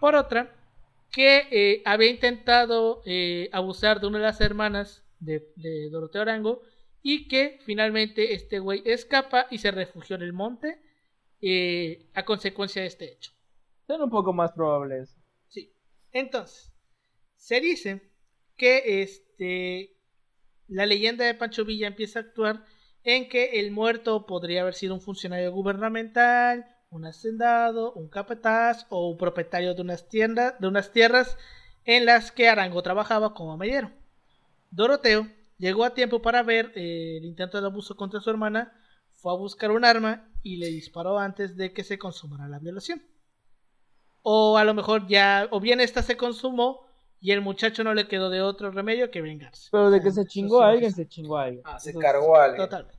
Por otra, que eh, había intentado eh, abusar de una de las hermanas de, de Doroteo Arango y que finalmente este güey escapa y se refugió en el monte eh, a consecuencia de este hecho. Son un poco más probables. Entonces, se dice que este la leyenda de Pancho Villa empieza a actuar en que el muerto podría haber sido un funcionario gubernamental, un hacendado, un capataz o un propietario de unas tiendas, de unas tierras en las que Arango trabajaba como mediero. Doroteo llegó a tiempo para ver eh, el intento de abuso contra su hermana, fue a buscar un arma y le disparó antes de que se consumara la violación. O a lo mejor ya, o bien esta se consumó y el muchacho no le quedó de otro remedio que vengarse. Pero de que se chingó a alguien, se chingó a alguien. Ah, se cargó a alguien. Totalmente.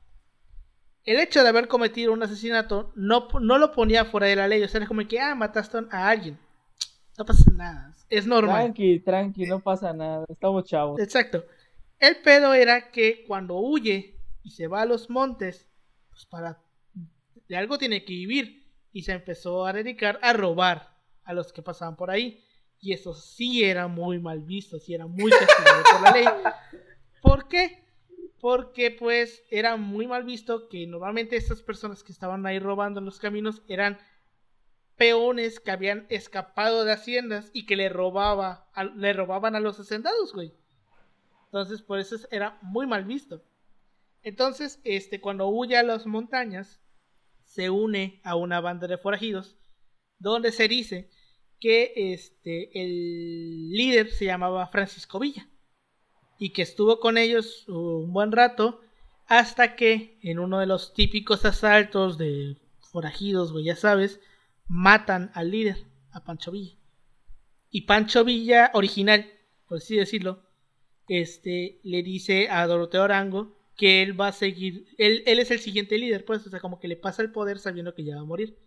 El hecho de haber cometido un asesinato no, no lo ponía fuera de la ley. O sea, era como que, ah, mataste a alguien. No pasa nada. Es normal. Tranqui, tranqui, no pasa nada. Estamos chavos. Exacto. El pedo era que cuando huye y se va a los montes, pues para de algo tiene que vivir. Y se empezó a dedicar a robar a los que pasaban por ahí. Y eso sí era muy mal visto, sí era muy castigado por la ley. ¿Por qué? Porque pues era muy mal visto que normalmente estas personas que estaban ahí robando en los caminos eran peones que habían escapado de haciendas y que le robaba le robaban a los hacendados, güey. Entonces, por eso es- era muy mal visto. Entonces, este, cuando huye a las montañas, se une a una banda de forajidos, donde se dice que este, el líder se llamaba Francisco Villa y que estuvo con ellos un buen rato hasta que en uno de los típicos asaltos de forajidos, güey, ya sabes, matan al líder, a Pancho Villa. Y Pancho Villa, original, por así decirlo, este, le dice a Doroteo Arango que él va a seguir, él, él es el siguiente líder, pues, o sea, como que le pasa el poder sabiendo que ya va a morir.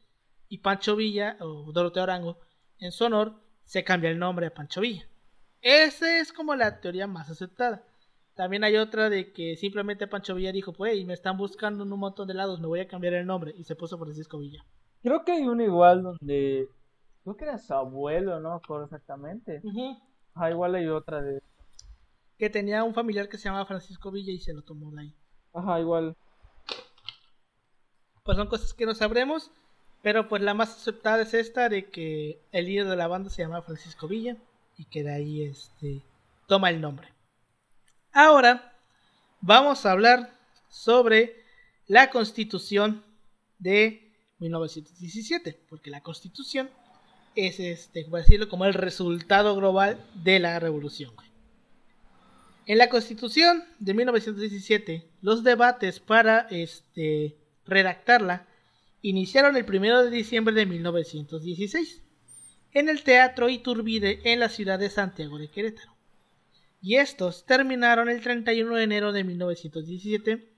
Y Pancho Villa, o Doroteo Arango, en su honor, se cambia el nombre a Pancho Villa. Esa es como la teoría más aceptada. También hay otra de que simplemente Pancho Villa dijo, pues, "Hey, me están buscando en un montón de lados, me voy a cambiar el nombre. Y se puso Francisco Villa. Creo que hay uno igual donde. Creo que era su abuelo, no acuerdo exactamente. Ah, igual hay otra de. Que tenía un familiar que se llamaba Francisco Villa y se lo tomó de ahí. Ajá, igual. Pues son cosas que no sabremos. Pero pues la más aceptada es esta de que el líder de la banda se llama Francisco Villa. Y que de ahí este toma el nombre. Ahora vamos a hablar sobre la constitución de 1917. Porque la constitución es este, por decirlo, como el resultado global de la revolución. En la constitución de 1917, los debates para este, redactarla iniciaron el 1 de diciembre de 1916 en el Teatro Iturbide en la ciudad de Santiago de Querétaro. Y estos terminaron el 31 de enero de 1917.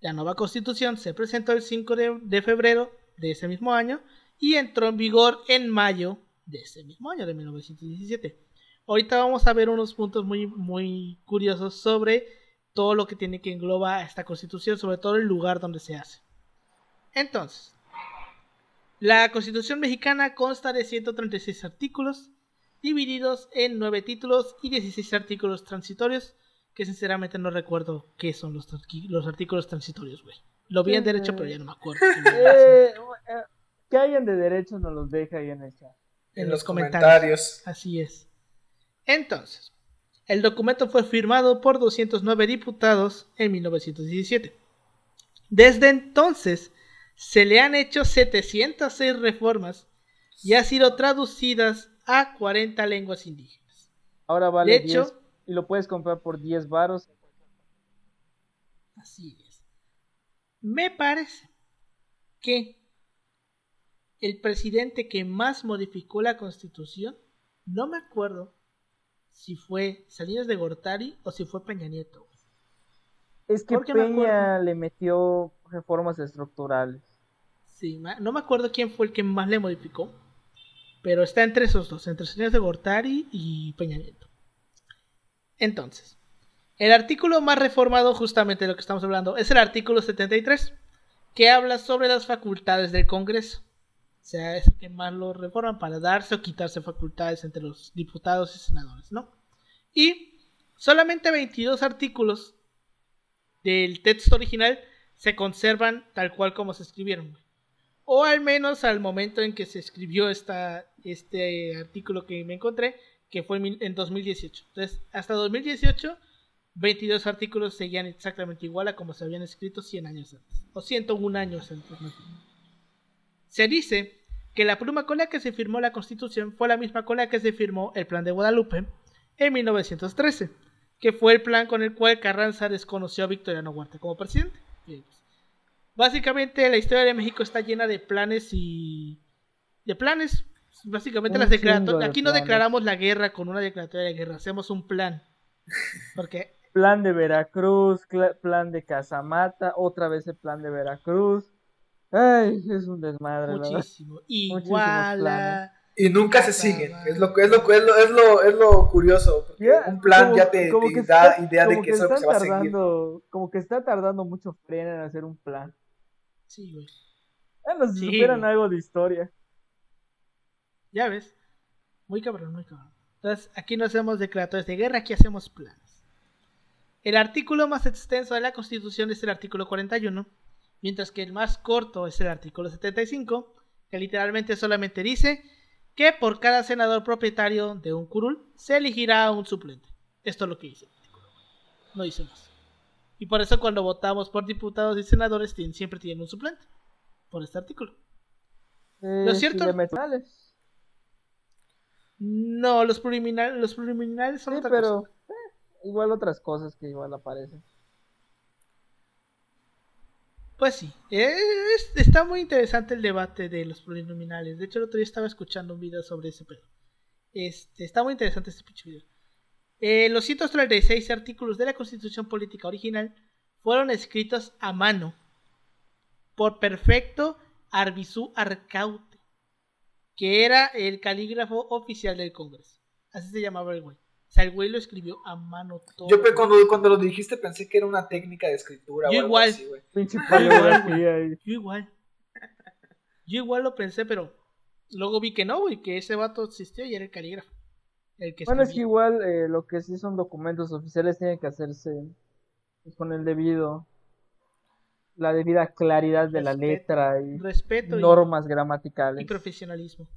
La nueva constitución se presentó el 5 de, de febrero de ese mismo año y entró en vigor en mayo de ese mismo año de 1917. Ahorita vamos a ver unos puntos muy, muy curiosos sobre todo lo que tiene que engloba esta constitución, sobre todo el lugar donde se hace. Entonces, la constitución mexicana consta de 136 artículos, divididos en 9 títulos y 16 artículos transitorios, que sinceramente no recuerdo qué son los, los artículos transitorios, güey. Lo vi en derecho, pero ya no me acuerdo. Eh, eh, que alguien de derechos nos los deja ahí en el chat. En los comentarios. Así es. Entonces, el documento fue firmado por 209 diputados en 1917. Desde entonces, se le han hecho 706 reformas y ha sido traducidas a 40 lenguas indígenas. Ahora vale De hecho- 10 y lo puedes comprar por 10 varos. Así es. Me parece que el presidente que más modificó la constitución, no me acuerdo si fue Salinas de Gortari o si fue Peña Nieto. Es que Porque Peña le metió reformas estructurales. Sí, no me acuerdo quién fue el que más le modificó. Pero está entre esos dos, entre Salinas de Gortari y Peña Nieto. Entonces, el artículo más reformado, justamente de lo que estamos hablando, es el artículo 73, que habla sobre las facultades del Congreso. O sea, es el que más lo reforman para darse o quitarse facultades entre los diputados y senadores, ¿no? Y solamente 22 artículos del texto original se conservan tal cual como se escribieron. O al menos al momento en que se escribió esta, este artículo que me encontré, que fue en mil- en 2018. Entonces, hasta 2018, 22 artículos seguían exactamente igual a como se habían escrito 100 años antes. O 101 años antes. Se dice que la pluma con la que se firmó la Constitución fue la misma con la que se firmó el Plan de Guadalupe en 1913, que fue el plan con el cual Carranza desconoció a Victoriano Huerta como presidente. Pues, Básicamente la historia de México está llena de planes y de planes. Básicamente Un las declaratorias. de Aquí no declaramos la guerra con una declaratoria de guerra, hacemos un plan. Porque Plan de Veracruz, plan de Casamata, otra vez el plan de Veracruz. Ay, es un desmadre, muchísimo. Iguala. Y nunca se siguen. Es lo, es lo, es lo, es lo, es lo curioso. Ya, un plan como- ya te, como te que da está- idea de como que eso es lo que se va a seguir. tardando, Como que está tardando mucho frena en hacer un plan. Sí, güey. Bueno, si Sí, güey. algo de historia. Ya ves. Muy cabrón, muy cabrón. Entonces, aquí no hacemos declaratorias de guerra, aquí hacemos planes. El artículo más extenso de la Constitución es el artículo 41, mientras que el más corto es el artículo 75, que literalmente solamente dice que por cada senador propietario de un curul se elegirá un suplente. Esto es lo que dice el artículo. No dice más. Y por eso cuando votamos por diputados y senadores tienen- siempre tienen un suplente. Por este artículo. Eh, Lo cierto- No, los preliminares, los preliminares son Sí, otra pero cosa. eh, igual otras cosas que igual aparecen. Pues sí, es- está muy interesante el debate de los plurinominales. De hecho, el otro día estaba escuchando un video sobre ese pedo. Este, está muy interesante este pinche video. Eh, los 136 artículos de la Constitución Política original fueron escritos a mano por Perfecto Arbizú Arcaute, que era el calígrafo oficial del Congreso. Así se llamaba el güey. O sea, el güey lo escribió a mano todo. Yo cuando, cuando lo dijiste pensé que era una técnica de escritura Yo o algo igual. así, güey. Pinche igual, paleografía ahí. Yo igual. Yo igual lo pensé, pero luego vi que no, güey, que ese vato existió y era el calígrafo. El que Bueno, es que igual eh, lo que sí son documentos oficiales tienen que hacerse pues, con el debido, la debida claridad de la letra y respeto y- normas y, gramaticales. profesionalismo.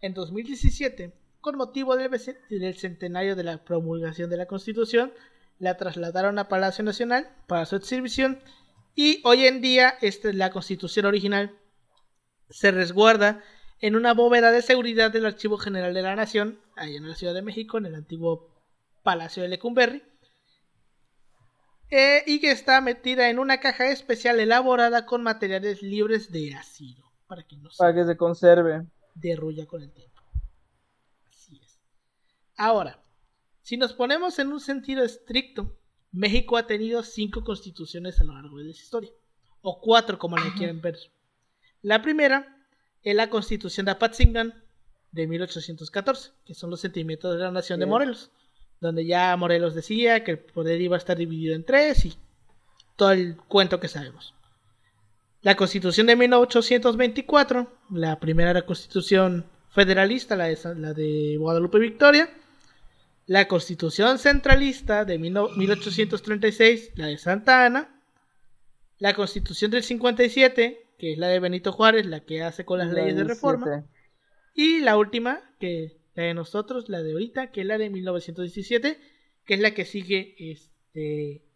Es. En 2017, con motivo del, centenario de la promulgación de la Constitución, la trasladaron a Palacio Nacional para su exhibición y hoy en día esta, la Constitución original se resguarda en una bóveda de seguridad del Archivo General de la Nación, allá en la Ciudad de México, en el antiguo Palacio de Lecumberri, eh, y que está metida en una caja especial elaborada con materiales libres de ácido, para que no se Para que se conserve. Derruya con el tiempo. Así es. Ahora, si nos ponemos en un sentido estricto, México ha tenido cinco constituciones a lo largo de la historia, o cuatro como la quieren ver. La primera es la constitución de Apatzingán de 1814, que son los sentimientos de la nación de. Morelos, donde ya Morelos decía que el poder iba a estar dividido en tres y todo el cuento que sabemos. La constitución de 1824, la primera era constitución federalista, la de, la de Guadalupe Victoria. La constitución centralista de 19- 1836, la de Santa Ana. La constitución del 57, que es la de Benito Juárez, la que hace con las La leyes de 17. reforma. Y la última, que la de nosotros, la de ahorita, que es la de 1917, que es la que sigue este,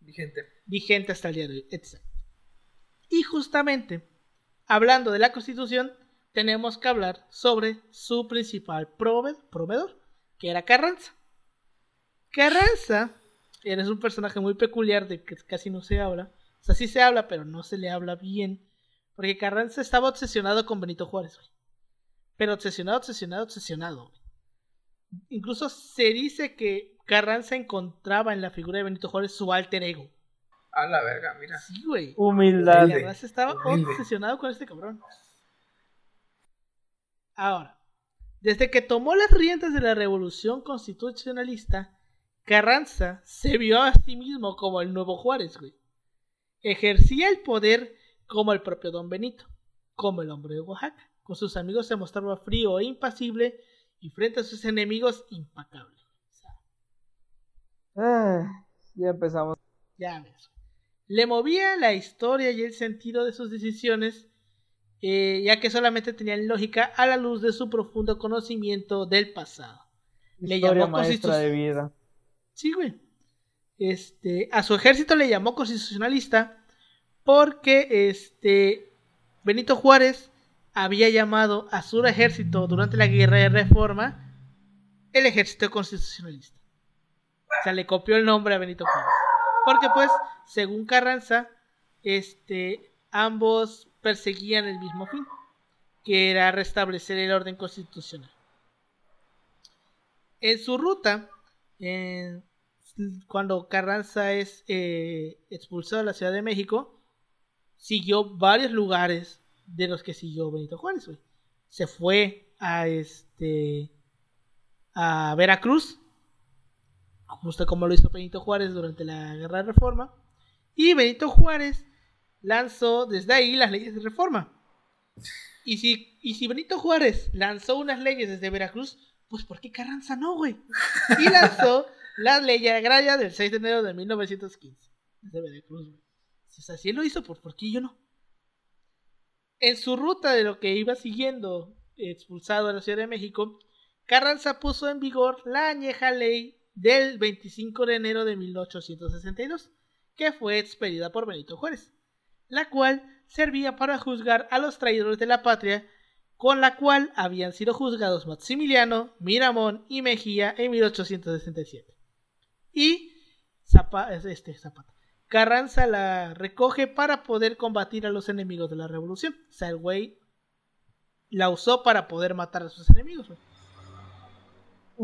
Vigente. vigente hasta el día de hoy. Exacto. Y justamente, hablando de la Constitución, tenemos que hablar sobre su principal prove- proveedor, que era Carranza. Carranza eres un personaje muy peculiar de que casi no se habla. O sea, sí se habla, pero no se le habla bien. Porque Carranza estaba obsesionado con Benito Juárez, güey. Pero obsesionado, obsesionado, obsesionado. güey. Incluso se dice que Carranza encontraba en la figura de Benito Juárez su alter ego. A la verga, mira. Sí, güey. Humildad. La verdad se estaba Humilde. obsesionado con este cabrón. Ahora, desde que tomó las riendas de la revolución constitucionalista, Carranza se vio a sí mismo como el nuevo Juárez, güey. Ejercía el poder como el propio Don Benito, como el hombre de Oaxaca. Con sus amigos se mostraba frío e impasible y frente a sus enemigos impacable. Ah, ya empezamos. Ya ves. Le movía la historia y el sentido de sus decisiones, eh, ya que solamente tenían lógica a la luz de su profundo conocimiento del pasado. Le Historia llamó maestra de vida. Sí, güey. Este, a su ejército le llamó constitucionalista porque este Benito Juárez había llamado a su ejército durante la guerra de reforma el ejército constitucionalista. O sea, le copió el nombre a Benito Juárez. Porque pues, según Carranza, este, ambos perseguían el mismo fin, que era restablecer el orden constitucional. En su ruta, cuando Carranza es eh, expulsado de la Ciudad de México, siguió varios lugares de los que siguió Benito Juárez. Se fue a este a Veracruz, justo como lo hizo Benito Juárez durante la Guerra de Reforma, y Benito Juárez lanzó desde ahí las leyes de reforma. Y si, si Benito Juárez lanzó unas leyes desde Veracruz, pues ¿por qué Carranza no, güey? Y lanzó la ley agraria del 6 de enero de 1915. Desde Veracruz, güey. O sea, si él lo hizo, pues ¿por qué yo no? En su ruta de lo que iba siguiendo, expulsado de la Ciudad de México, Carranza puso en vigor la añeja ley del 25 de enero de 1862, que fue expedida por Benito Juárez, la cual servía para juzgar a los traidores de la patria, con la cual habían sido juzgados Maximiliano, Miramón y Mejía en 1867. Y Zapa- este, Zapata. Carranza la recoge para poder combatir a los enemigos de la revolución. O sea, el güey la usó para poder matar a sus enemigos.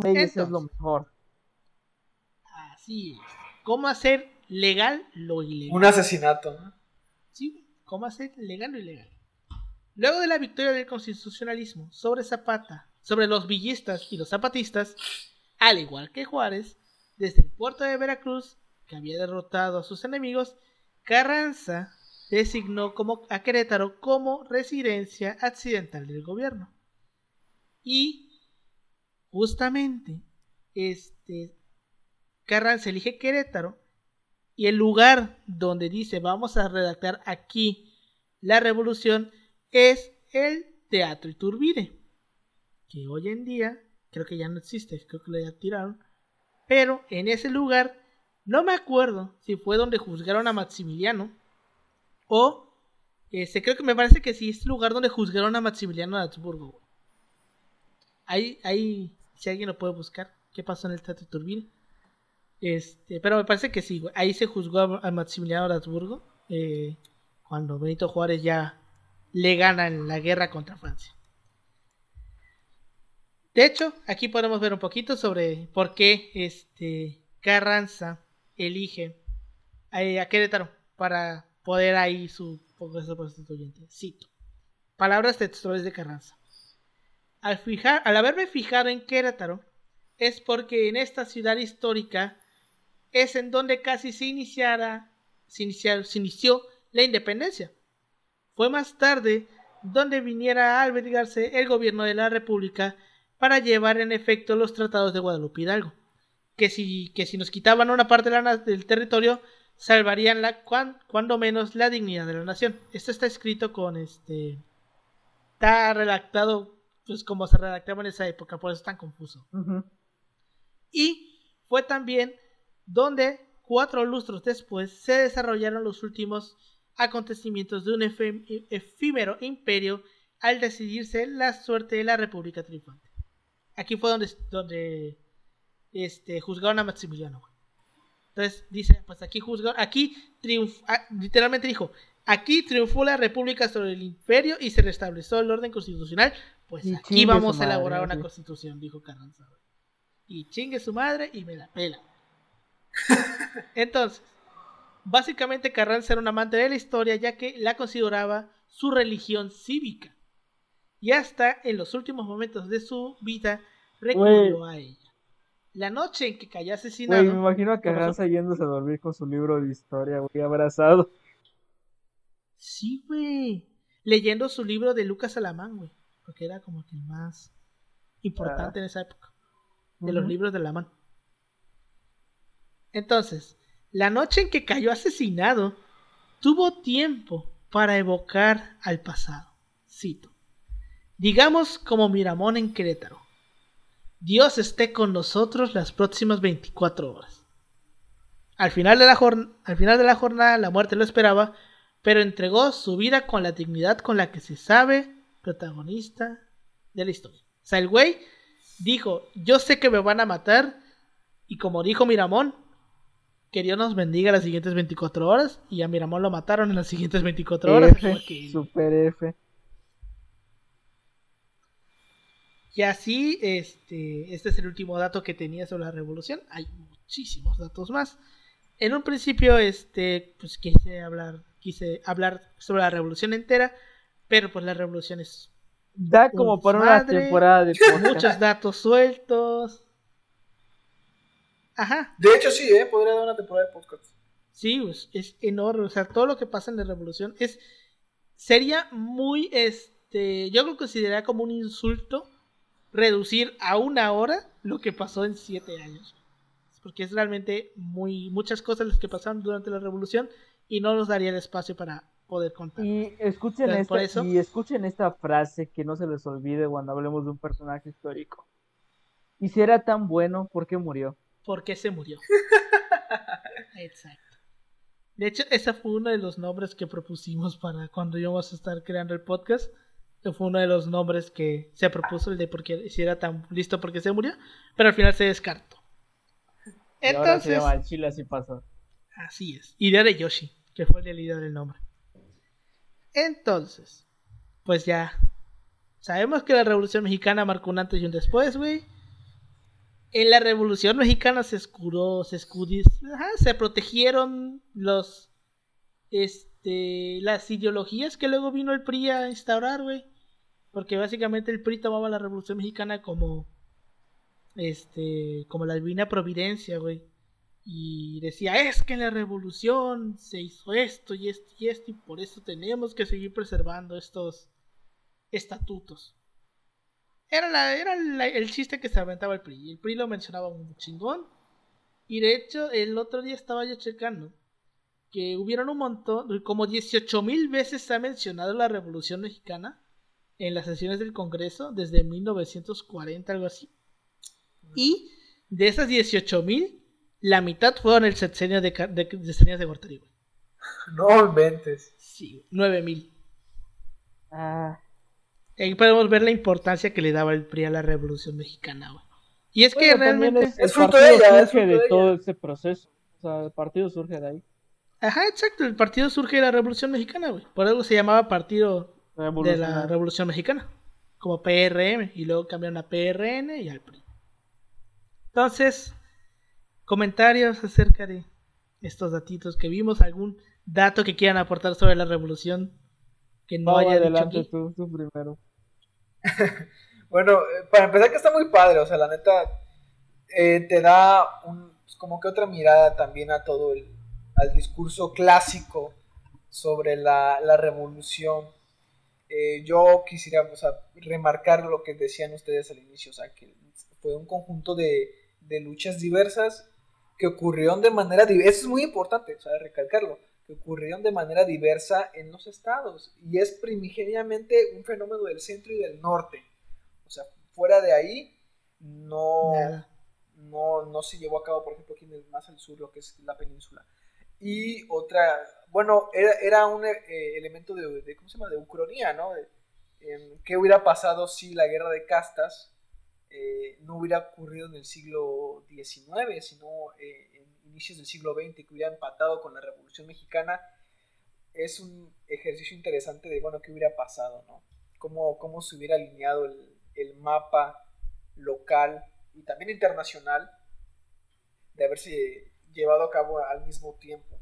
Leyes es lo Entonces. mejor. Así es. ¿Cómo hacer legal lo ilegal? Un asesinato, ¿no? Sí. ¿Cómo hacer legal lo ilegal? Luego de la victoria del constitucionalismo sobre Zapata, sobre los villistas y los zapatistas, al igual que Juárez, desde el puerto de Veracruz, que había derrotado a sus enemigos, Carranza designó como, a Querétaro como residencia accidental del gobierno. Y justamente este Carranza elige Querétaro y el lugar donde dice vamos a redactar aquí la revolución es el Teatro Iturbide, que hoy en día creo que ya no existe, creo que lo ya tiraron, pero en ese lugar no me acuerdo si fue donde juzgaron a Maximiliano o este, creo que me parece que sí es el lugar donde juzgaron a Maximiliano de Habsburgo. Ahí, ahí, si alguien lo puede buscar, qué pasó en el Teatro Iturbide. Este, pero me parece que sí. Ahí se juzgó a, Maximiliano Habsburgo eh, cuando Benito Juárez ya le gana en la guerra contra Francia. De hecho, aquí podemos ver un poquito sobre por qué este Carranza elige a, a Querétaro para poder ahí su Congreso Constituyente. Cito. Palabras textuales de Carranza. Al, fijar, al haberme fijado en Querétaro, es porque en esta ciudad histórica es en donde casi se iniciara, se, iniciar- se inició la independencia. Fue más tarde donde viniera a albergarse el gobierno de la República para llevar en efecto los tratados de Guadalupe Hidalgo, que si, que si nos quitaban una parte de la del territorio, salvarían la, cuan- cuando menos la dignidad de la nación. Esto está escrito con este... Está redactado pues como se redactaba en esa época, por eso es tan confuso. Y fue también donde, cuatro lustros después, se desarrollaron los últimos acontecimientos de un efímero imperio al decidirse la suerte de la República Triunfante. Aquí fue donde, donde este, juzgaron a Maximiliano. Entonces dice, pues aquí juzgaron, aquí triunfó, literalmente dijo, aquí triunfó la República sobre el imperio y se restableció el orden constitucional, pues Y aquí vamos a madre, elaborar una sí. constitución, dijo Carranza. Y chingue su madre y me la pela. Entonces, Básicamente Carranza era un amante de la historia ya que la consideraba su religión cívica. Y hasta en los últimos momentos de su vida recurrió a ella. La noche en que cayó asesinado. Güey, me imagino a Carranza yéndose a dormir con su libro de historia, güey, abrazado. Sí, güey. Leyendo su libro de Lucas Alamán, güey. Porque era como que el más importante en esa época. De los libros de Alamán. Entonces, la noche en que cayó asesinado, tuvo tiempo para evocar al pasado. Cito. Digamos como Miramón en Querétaro. Dios esté con nosotros las próximas 24 horas. Al final, de la al final de la jornada la muerte lo esperaba, pero entregó su vida con la dignidad con la que se sabe protagonista de la historia. O sea, el güey dijo, yo sé que me van a matar, y como dijo Miramón, que Dios nos bendiga las siguientes 24 horas, y a Miramón lo mataron en las siguientes 24 horas. F, super F. Y así, este, este es el último dato que tenía sobre la revolución. Hay muchísimos datos más. En un principio, este, pues quise hablar, quise hablar sobre la revolución entera, pero pues la revolución es Da como para una temporada de podcast. muchos datos sueltos. Ajá, De hecho, sí, ¿eh? Podría dar una temporada de podcast. sí, pues, es enorme. O sea, todo lo que pasa en la revolución es. Sería muy, este. Yo lo consideraría como un insulto reducir a una hora lo que pasó en siete años. Porque es realmente muy muchas cosas las que pasaron durante la revolución y no nos daría el espacio para poder contar. Y escuchen, esta, eso- y escuchen esta frase que no se les olvide cuando hablemos de un personaje histórico. Y si era tan bueno, ¿por qué murió? ¿Por qué se murió? Exacto. De hecho, ese fue uno de los nombres que propusimos para cuando íbamos a estar creando el podcast. Fue uno de los nombres que se propuso, el de por qué si era tan listo porque se murió. Pero al final se descartó. Y ahora se Entonces, llama el Chile, así pasó. así es. Idea de Yoshi, que fue el líder del nombre. Entonces, pues ya. Sabemos que la Revolución Mexicana marcó un antes y un después, güey. En la Revolución Mexicana se escuró, se escudiz, ajá, se protegieron los, este, las ideologías que luego vino el PRI a instaurar, güey. Porque básicamente el PRI tomaba la Revolución Mexicana como, este, como la divina providencia, güey. Y decía, es que en la revolución se hizo esto y esto y esto y por eso tenemos que seguir preservando estos estatutos. Era, la, era la- el chiste que se aventaba el PRI. El PRI lo mencionaba un chingón. Y de hecho, el otro día estaba yo checando que hubieron un montón, como 18 mil veces se ha mencionado la Revolución Mexicana en las sesiones del Congreso desde 1940, algo así. Y de esas 18 mil, la mitad fueron el sexenio de, de, de de Gortari. No inventes. Sí, 9 mil. Ah, Ahí podemos ver la importancia que le daba el PRI a la Revolución Mexicana, güey. Y es que bueno, realmente... es- el Es fruto partido de ella, es surge fruto de de todo ella. ese proceso. O sea, el partido surge de ahí. Ajá, exacto, el partido surge de la Revolución Mexicana, güey. Por algo se llamaba Partido de la. Revolución Mexicana. Como PRM. Y luego cambiaron a PRN y al PRI. Entonces, comentarios acerca de estos datitos que vimos. ¿Algún dato que quieran aportar sobre la revolución que no haya dicho adelante aquí? tú, tú primero. Bueno, eh, para empezar que está muy padre, o sea, la neta eh, te da un, pues, como que otra mirada también a todo el, al discurso clásico sobre la, la revolución. Eh, yo quisiera o sea, remarcar lo que decían ustedes al inicio, o sea, que fue un conjunto de, de luchas diversas que ocurrieron de manera diversa, eso es muy importante, o sea, recalcarlo, que ocurrieron de manera diversa en los estados y es primigeniamente un fenómeno del centro y del norte. O sea, fuera de ahí no, no, no se llevó a cabo, por ejemplo, aquí en el, más al sur, lo que es la península. Y otra, bueno, era, era un eh, elemento de, de, ¿cómo se llama? De ucronía, ¿no? De, eh, ¿Qué hubiera pasado si la guerra de castas eh, no hubiera ocurrido en el siglo XIX, sino eh, inicios del siglo XX, que hubiera empatado con la Revolución Mexicana? Es un ejercicio interesante de, bueno, ¿qué hubiera pasado, no? Cómo, cómo se hubiera alineado el, el mapa local y también internacional de haberse llevado a cabo al mismo tiempo.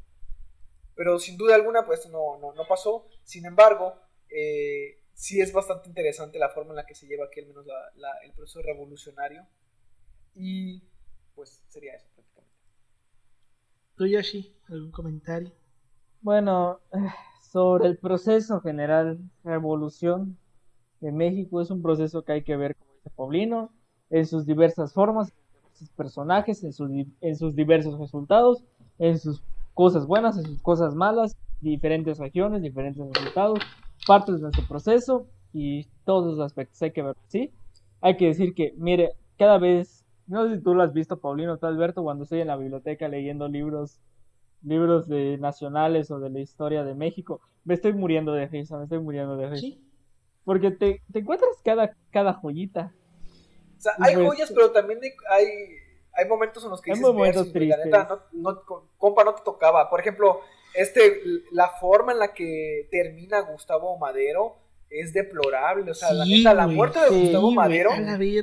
Pero sin duda alguna, pues no, no, no pasó. Sin embargo, eh, sí es bastante interesante la forma en la que se lleva aquí al menos el proceso revolucionario. Y pues sería eso. ¿Tú, Yoshi, algún comentario? Bueno, sobre el proceso general, revolución de México es un proceso que hay que ver, como dice Paulino, en sus diversas formas, en sus personajes, en sus, en sus diversos resultados, en sus cosas buenas, en sus cosas malas, diferentes regiones, diferentes resultados, partes de nuestro proceso y todos los aspectos hay que ver, ¿sí? Hay que decir que, mire, cada vez, no sé si tú lo has visto, Paulino, tú Alberto, cuando estoy en la biblioteca leyendo libros, libros de nacionales o de la historia de México, me estoy muriendo de risa, me estoy muriendo de risa. Porque te, te encuentras cada, cada joyita. O sea, hay pues, joyas, pero también hay hay momentos en los que dices, momentos tristes. La neta, no, compa, no te tocaba. Por ejemplo, este, la forma en la que termina Gustavo Madero es deplorable. O sea, la, neta, la muerte de Gustavo Madero,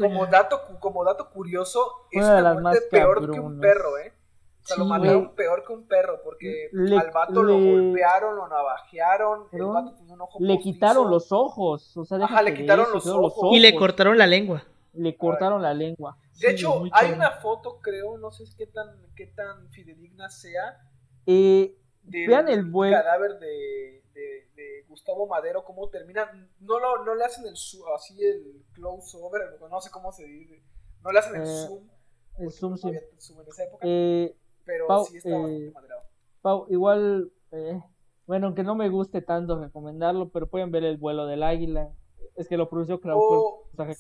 como dato, como dato curioso, es una, muerte peor que un perro, ¿eh? O sea, lo mataron peor que un perro, porque al vato lo golpearon, lo navajearon, el vato tenía un ojo Le quitaron los ojos, o sea, Ajá, le quitaron los ojos. Y le cortaron la lengua. Le cortaron la lengua. De hecho, hay una foto, creo, no sé qué tan, qué tan fidedigna sea. Eh, vean el buen cadáver de, de, Gustavo Madero, cómo termina. No, lo, no le hacen el así el close over, no sé cómo se dice. No le hacen el eh, zoom. El zoom, sí. zoom en esa época. Eh, pero sí está bastante eh, maderado. Pau, igual, bueno, aunque no me guste tanto recomendarlo, pero pueden ver el vuelo del águila es que lo produjo Claudio. Eh,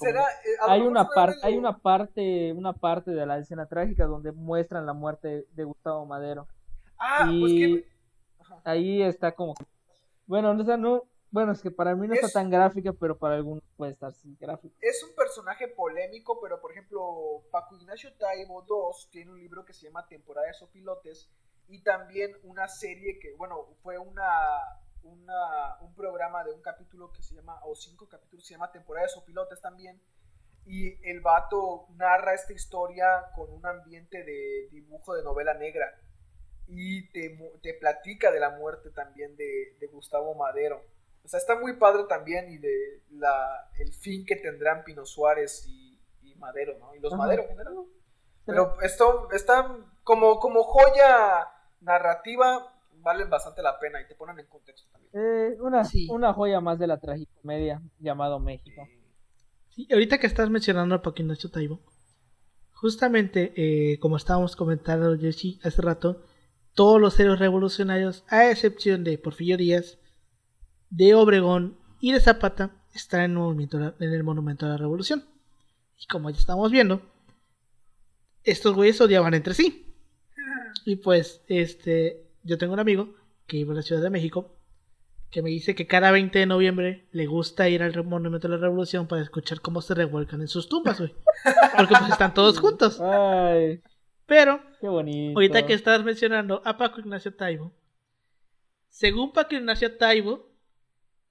hay una parte, hay una parte, una parte de la escena trágica donde muestran la muerte de Gustavo Madero. Ah, pues que... ahí está como bueno, no, no, bueno, es que para mí no está tan gráfica, pero para algunos puede estar sin gráfica. Es un personaje polémico, pero por ejemplo, Paco Ignacio Taibo II tiene un libro que se llama Temporades o Pilotes y también una serie que, bueno, fue una un programa de un capítulo que se llama, o cinco capítulos, se llama Temporadas o Pilotes también. Y el vato narra esta historia con un ambiente de dibujo de novela negra. Y te, te platica de la muerte también de, de, Gustavo Madero. O sea, está muy padre también y de la, el fin que tendrán Pino Suárez y, Madero, ¿no? Y los Madero en general. Pero esto está como, como joya narrativa, valen bastante la pena y te ponen en contexto también. Eh, una, una joya más de la tragicomedia llamado México. Sí, ahorita que estás mencionando a Paquinacho Taibo, justamente eh, como estábamos comentando Yoshi hace rato, todos los héroes revolucionarios, a excepción de Porfirio Díaz, de Obregón y de Zapata, están en el, movimiento, en el Monumento a la Revolución. Y como ya estamos viendo, estos güeyes odiaban entre sí. Y pues, este, yo tengo un amigo que vive en la Ciudad de México que me dice que cada 20 de noviembre le gusta ir al Monumento de la Revolución para escuchar cómo se revuelcan en sus tumbas, güey. Porque pues están todos juntos. Ay, Pero, qué bonito. ahorita que estás mencionando a Paco Ignacio Taibo, según Paco Ignacio Taibo,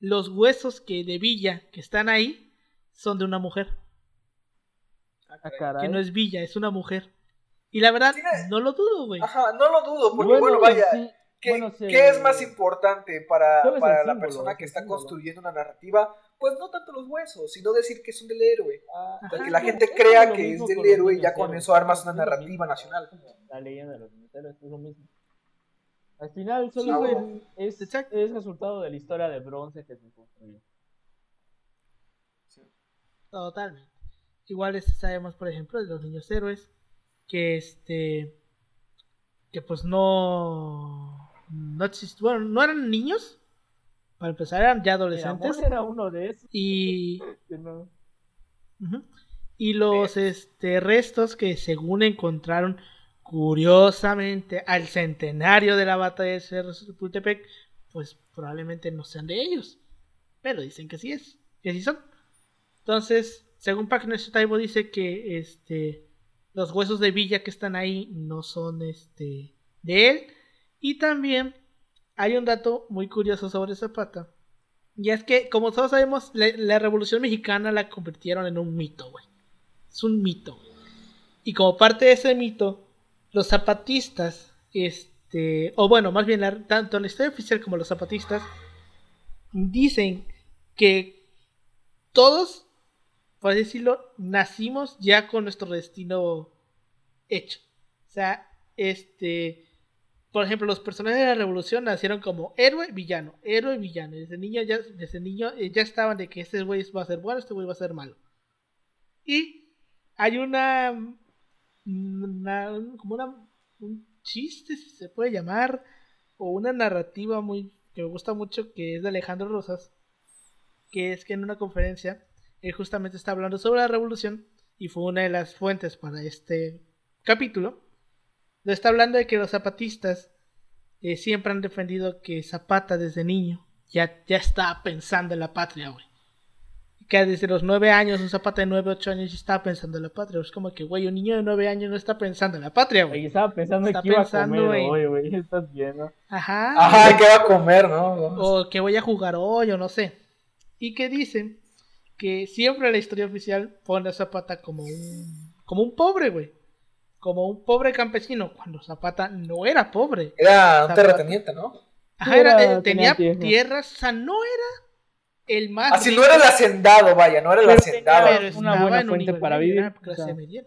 los huesos que de Villa que están ahí son de una mujer. Ah, que no es Villa, es una mujer. Y la verdad, no lo dudo, güey. Ajá, no lo dudo, porque bueno, vaya, ¿qué, es más importante para, para la persona que está construyendo una narrativa? Pues no tanto los huesos, sino decir que es un del héroe. Ah, que la gente crea que es del héroe y ya con eso armas una narrativa nacional. La leyenda de los militares es lo mismo. Al final solo es, es, resultado de la historia de bronce que se construyó. Totalmente. Igual sabemos, por ejemplo, de los niños héroes que este que pues no no bueno no eran niños para empezar eran ya adolescentes. era uno de esos. Y y los este restos que según encontraron curiosamente al centenario de la batalla de Cerro Pultepec pues probablemente no sean de ellos pero dicen que sí es que sí son. Entonces según Pagnes Taibo dice que este los huesos de Villa que están ahí no son este de él. Y también hay un dato muy curioso sobre Zapata. Y es que, como todos sabemos, la, Revolución Mexicana la convirtieron en un mito, güey. Es un mito. Y como parte de ese mito, los zapatistas este, o bueno, más bien tanto la historia oficial como los zapatistas dicen que todos, por decirlo, nacimos ya con nuestro destino hecho. O sea, este, por ejemplo, los personajes de la revolución nacieron como héroe, villano, héroe, villano. Desde niño ya, desde niño eh, ya estaban de que este güey va a ser bueno, este güey va a ser malo. Y hay una, una- como una, un chiste, si se puede llamar, o una narrativa muy que me gusta mucho, que es de Alejandro Rosas, que es que en una conferencia él justamente está hablando sobre la revolución y fue una de las fuentes para este capítulo. Está hablando de que los zapatistas eh, siempre han defendido que Zapata desde niño ya, ya estaba pensando en la patria, güey. Que desde los nueve años, un Zapata de nueve, ocho años ya estaba pensando en la patria. Es como que, güey, un niño de nueve años no está pensando en la patria, Güey, estaba pensando Está que iba a comer hoy, güey. Estás viendo. Ajá. Ajá, ¿qué va a comer, no? o que voy a jugar hoy o no sé. Y que dicen que siempre la historia oficial pone a Zapata como un como un pobre, güey. Como un pobre campesino, cuando Zapata no era pobre. Era un terrateniente, ¿no? Ajá, era- era- eh, tenía tenía tierra. tierras, o sea, no era el más Así rico, no era el hacendado, vaya, no era el Pero hacendado. tenía- pero una buena en un fuente nivel para vivir, era clase o sea. media.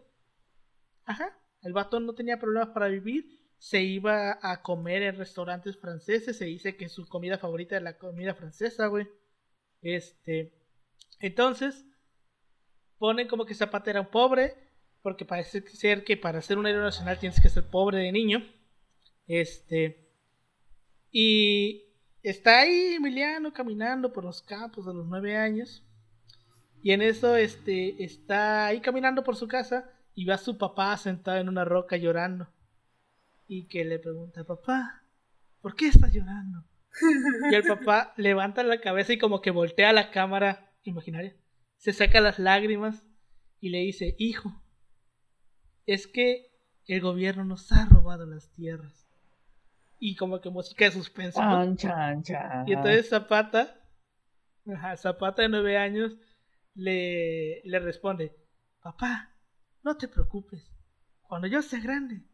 Ajá, el vato no tenía problemas para vivir, se iba a comer en restaurantes franceses, se dice que su comida favorita era la comida francesa, güey. Este, entonces, ponen como que Zapata era un pobre, porque parece ser que para ser un héroe nacional tienes que ser pobre de niño. Este, y está ahí Emiliano caminando por los campos a los nueve años. Y en eso este, está ahí caminando por su casa y ve a su papá sentado en una roca llorando. Y que le pregunta, papá, ¿por qué estás llorando? Y el papá levanta la cabeza y como que voltea la cámara imaginaria. Se saca las lágrimas y le dice, hijo, es que el gobierno nos ha robado las tierras. Y como que música de suspenso. Chan, chan, chan. Y entonces Zapata, ajá, Zapata de nueve años, le, le responde, papá, no te preocupes, cuando yo sea grande,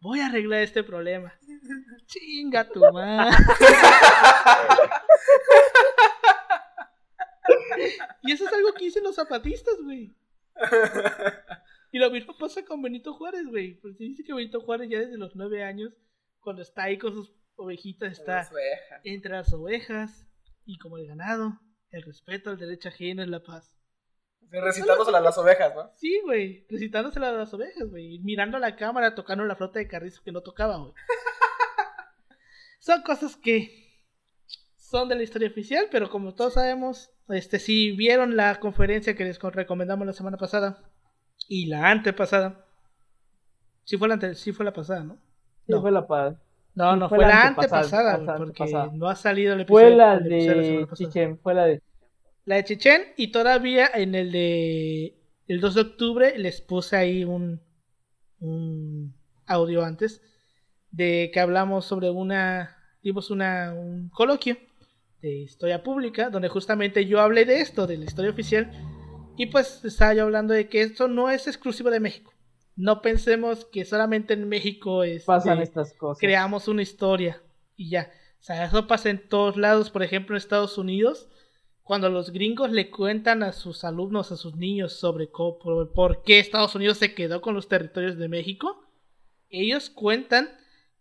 voy a arreglar este problema. Chinga tu madre. y eso es algo que dicen los zapatistas, güey. Y lo mismo pasa con Benito Juárez, güey. Se dice que Benito Juárez ya desde los nueve años, cuando está ahí con sus ovejitas, está entre las ovejas y como el ganado, el respeto al derecho ajeno es la paz. Sí, Recitándosela a las ovejas, ¿no? Sí, güey, recitándosela a las ovejas, güey, mirando a la cámara, tocando la flauta de carrizo que no tocaba, güey. Son cosas que son de la historia oficial, pero como todos sabemos, este, si vieron la conferencia que les co- recomendamos la semana pasada y la antepasada, sí fue la, ante- sí fue la pasada, ¿no? Sí, No. fue la paz. No, no, fue fue, la la antepasada, la porque antepasada. no ha salido el episodio. Fue la la de pasada. Chichen, fue la de La de y todavía en el de el 2 de octubre les puse ahí un, un audio antes de que hablamos sobre una dimos una un coloquio de historia pública donde justamente yo hablé de esto de la historia oficial y pues estaba yo hablando de que esto no es exclusivo de México no pensemos que solamente en México este, pasan estas cosas. creamos una historia y ya. O sea, eso pasa en todos lados. Por ejemplo, en Estados Unidos, cuando los gringos le cuentan a sus alumnos, a sus niños sobre por qué Estados Unidos se quedó con los territorios de México, ellos cuentan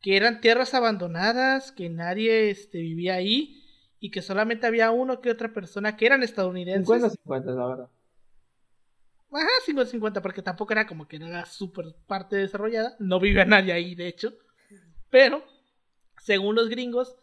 que eran tierras abandonadas, que nadie este, vivía ahí y que solamente había uno que otra persona que eran estadounidenses. 50-50, la verdad. Ajá, 50-50, porque tampoco era como que era súper parte desarrollada. No vivía nadie ahí, de hecho. Pero, según los gringos,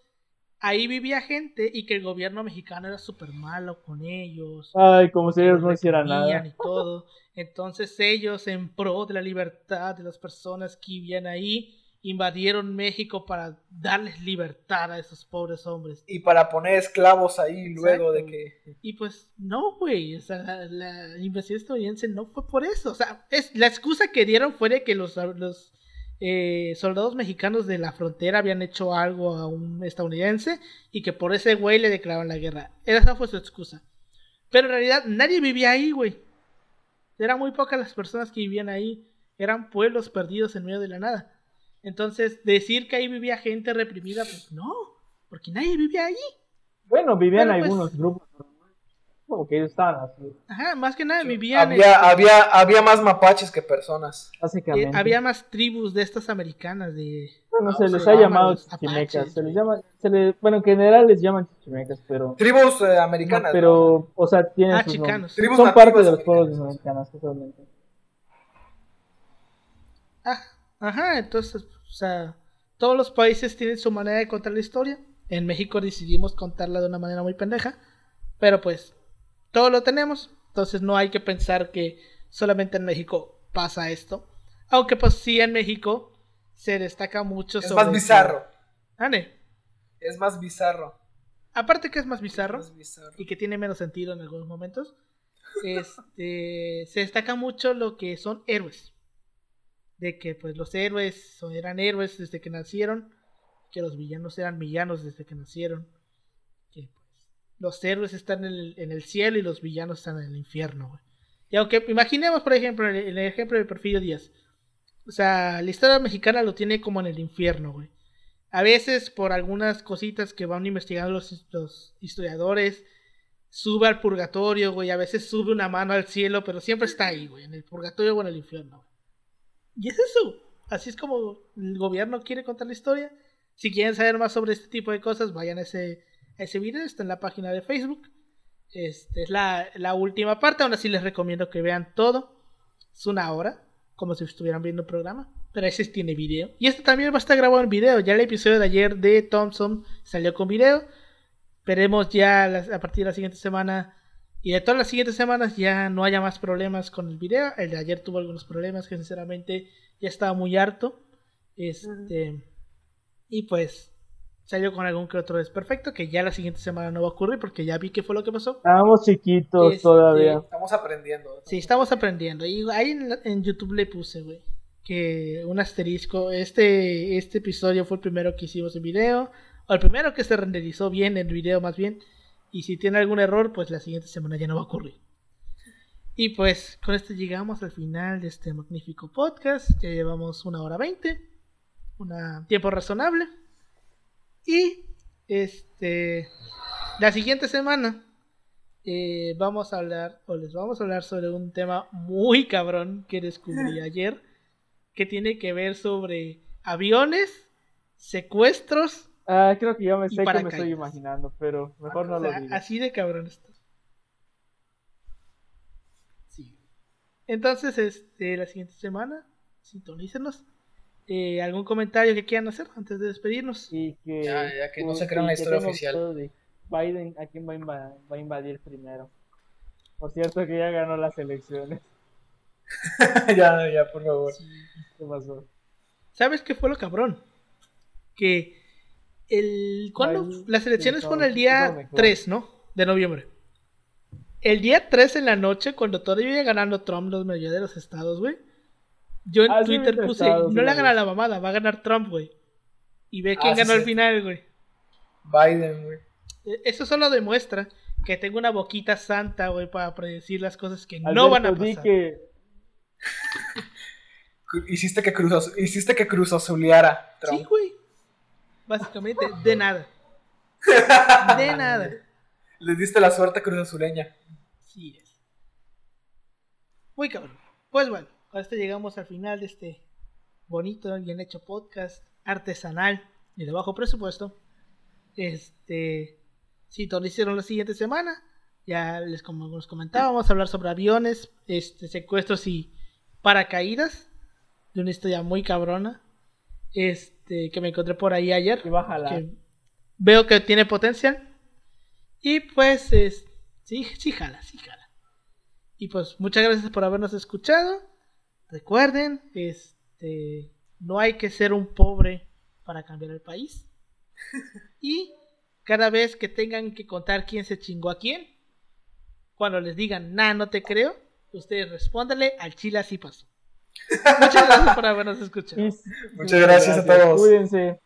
ahí vivía gente y que el gobierno mexicano era súper malo con ellos. Ay, como si ellos los no hicieran nada. Y todo. Entonces ellos, en pro de la libertad de las personas que vivían ahí, invadieron México para darles libertad a esos pobres hombres. Y para poner esclavos ahí luego de que. Y pues no, güey, o sea, la, la invasión estadounidense no fue por eso, o sea, es la excusa que dieron fue de que los, los eh, soldados mexicanos de la frontera habían hecho algo a un estadounidense y que por ese güey le declararon la guerra. Esa fue su excusa. Pero en realidad nadie vivía ahí, güey. Eran muy pocas las personas que vivían ahí. Eran pueblos perdidos en medio de la nada. Entonces, decir que ahí vivía gente reprimida, pues no, porque nadie vivía ahí. Bueno, vivían pues- algunos grupos, pero como que ellos estaban así, Ajá, más que nada vivían. Había, había, había más mapaches que personas. eh, básicamente. había más tribus de estas americanas de. Bueno, se se les ha llamado chichimecas, se les llama, se les, bueno, en general les llaman chichimecas, pero, Tribus eh, americanas. ¿no? pero, o sea, tienen Ah, sus chicanos. nombres. Tribus Son parte de los pueblos americanos, totalmente. Ah, ajá, entonces, o sea, todos los países tienen su manera de contar la historia. En México decidimos contarla de una manera muy pendeja, pero pues todo lo tenemos, entonces no hay que pensar que solamente en México pasa esto. Aunque pues sí en México se destaca mucho Es sobre más bizarro. Ane, Es más bizarro. aparte que es más bizarro Más bizarro. y que tiene menos sentido en algunos momentos, este, se destaca mucho lo que son héroes. De que pues los héroes eran héroes desde que nacieron, que los villanos eran villanos desde que nacieron, que pues los héroes están en el, en el cielo y los villanos están en el infierno. güey. Y aunque imaginemos, por ejemplo, el, ejemplo de Porfirio Díaz, o sea, la historia mexicana lo tiene como en el infierno, güey. A veces por algunas cositas que van investigando los, los historiadores, sube al purgatorio, güey. A veces sube una mano al cielo, pero siempre está ahí, güey. En el purgatorio o en el infierno. Y es eso. Así es como el gobierno quiere contar la historia. Si quieren saber más sobre este tipo de cosas, vayan a ese, a ese video. Está en la página de Facebook. Este es la, la última parte. Aún así les recomiendo que vean todo. Es una hora, como si estuvieran viendo un programa. Pero ese tiene video. Y este también va a estar grabado en video. Ya el episodio de ayer de Thompson salió con video. Esperemos ya a partir de la siguiente semana y de todas las siguientes semanas ya no haya más problemas con el video. El de ayer tuvo algunos problemas que sinceramente ya estaba muy harto. Este. Y pues salió con algún que otro desperfecto que ya la siguiente semana no va a ocurrir porque ya vi qué fue lo que pasó. Estábamos chiquitos Este, todavía. Estamos aprendiendo. Sí, estamos aprendiendo. Y ahí en, YouTube le puse, güey, que un asterisco. Este, este episodio fue el primero que hicimos en video. O el primero que se renderizó bien en video, más bien. Y si tiene algún error, pues la siguiente semana ya no va a ocurrir. Y pues con esto llegamos al final de este magnífico podcast. Ya llevamos una hora veinte. Un tiempo razonable. Y este. La siguiente semana eh, vamos a hablar, o les vamos a hablar sobre un tema muy cabrón que descubrí ayer, que tiene que ver sobre aviones, secuestros, Ah, creo que ya me sé que me estoy imaginando, pero mejor no o sea, lo digo. así de cabrón está. Sí. Entonces, este, la siguiente semana, sintonícenos. Eh, ¿Algún comentario que quieran hacer antes de despedirnos? Y que, Ya, ya que no pues, se crea y una que historia oficial. Biden, ¿a quién va a, inva- va a invadir primero? Por cierto que ya ganó las elecciones. ya, ya, por favor. Sí. ¿Qué pasó? ¿Sabes qué fue lo cabrón? Que el ¿cuándo? Las elecciones fueron el día no, mejor. 3, ¿no? De noviembre. El día 3 en la noche, cuando todavía iba ganando Trump los mayoría de los estados, güey. Yo en Ah, Twitter puse, estados, no le sí, hagan a vi. la mamada, va a ganar Trump, güey. Y ve quién Ah, sí, ganó al sí. final, güey. Biden, güey. E- Eso solo demuestra que tengo una boquita santa, güey, para predecir las cosas que no van a pasar. que Hiciste que Cruz, Azul- hiciste que Cruz Azuleara Trump. Sí, güey. Básicamente, de nada. De nada. Le diste la suerte Cruz Azuleña. Sí es. Muy cabrón. Pues bueno, con esto llegamos al final de este bonito, bien hecho podcast artesanal y de bajo presupuesto. Este, si hicieron la siguiente semana, ya les como nos comentaba, vamos a hablar sobre aviones, este, secuestros y paracaídas de una historia muy cabrona. Este, que me encontré por ahí ayer. que veo que tiene potencial. Y pues, es, sí, sí jala, sí jala. Y pues, muchas gracias por habernos escuchado. Recuerden, este, no hay que ser un pobre para cambiar el país. Y cada vez que tengan que contar quién se chingó a quién, cuando les digan, nah, no te creo, ustedes respóndanle al chile así pasó. Muchas gracias por habernos escuchado. Muchas gracias a todos. Cuídense.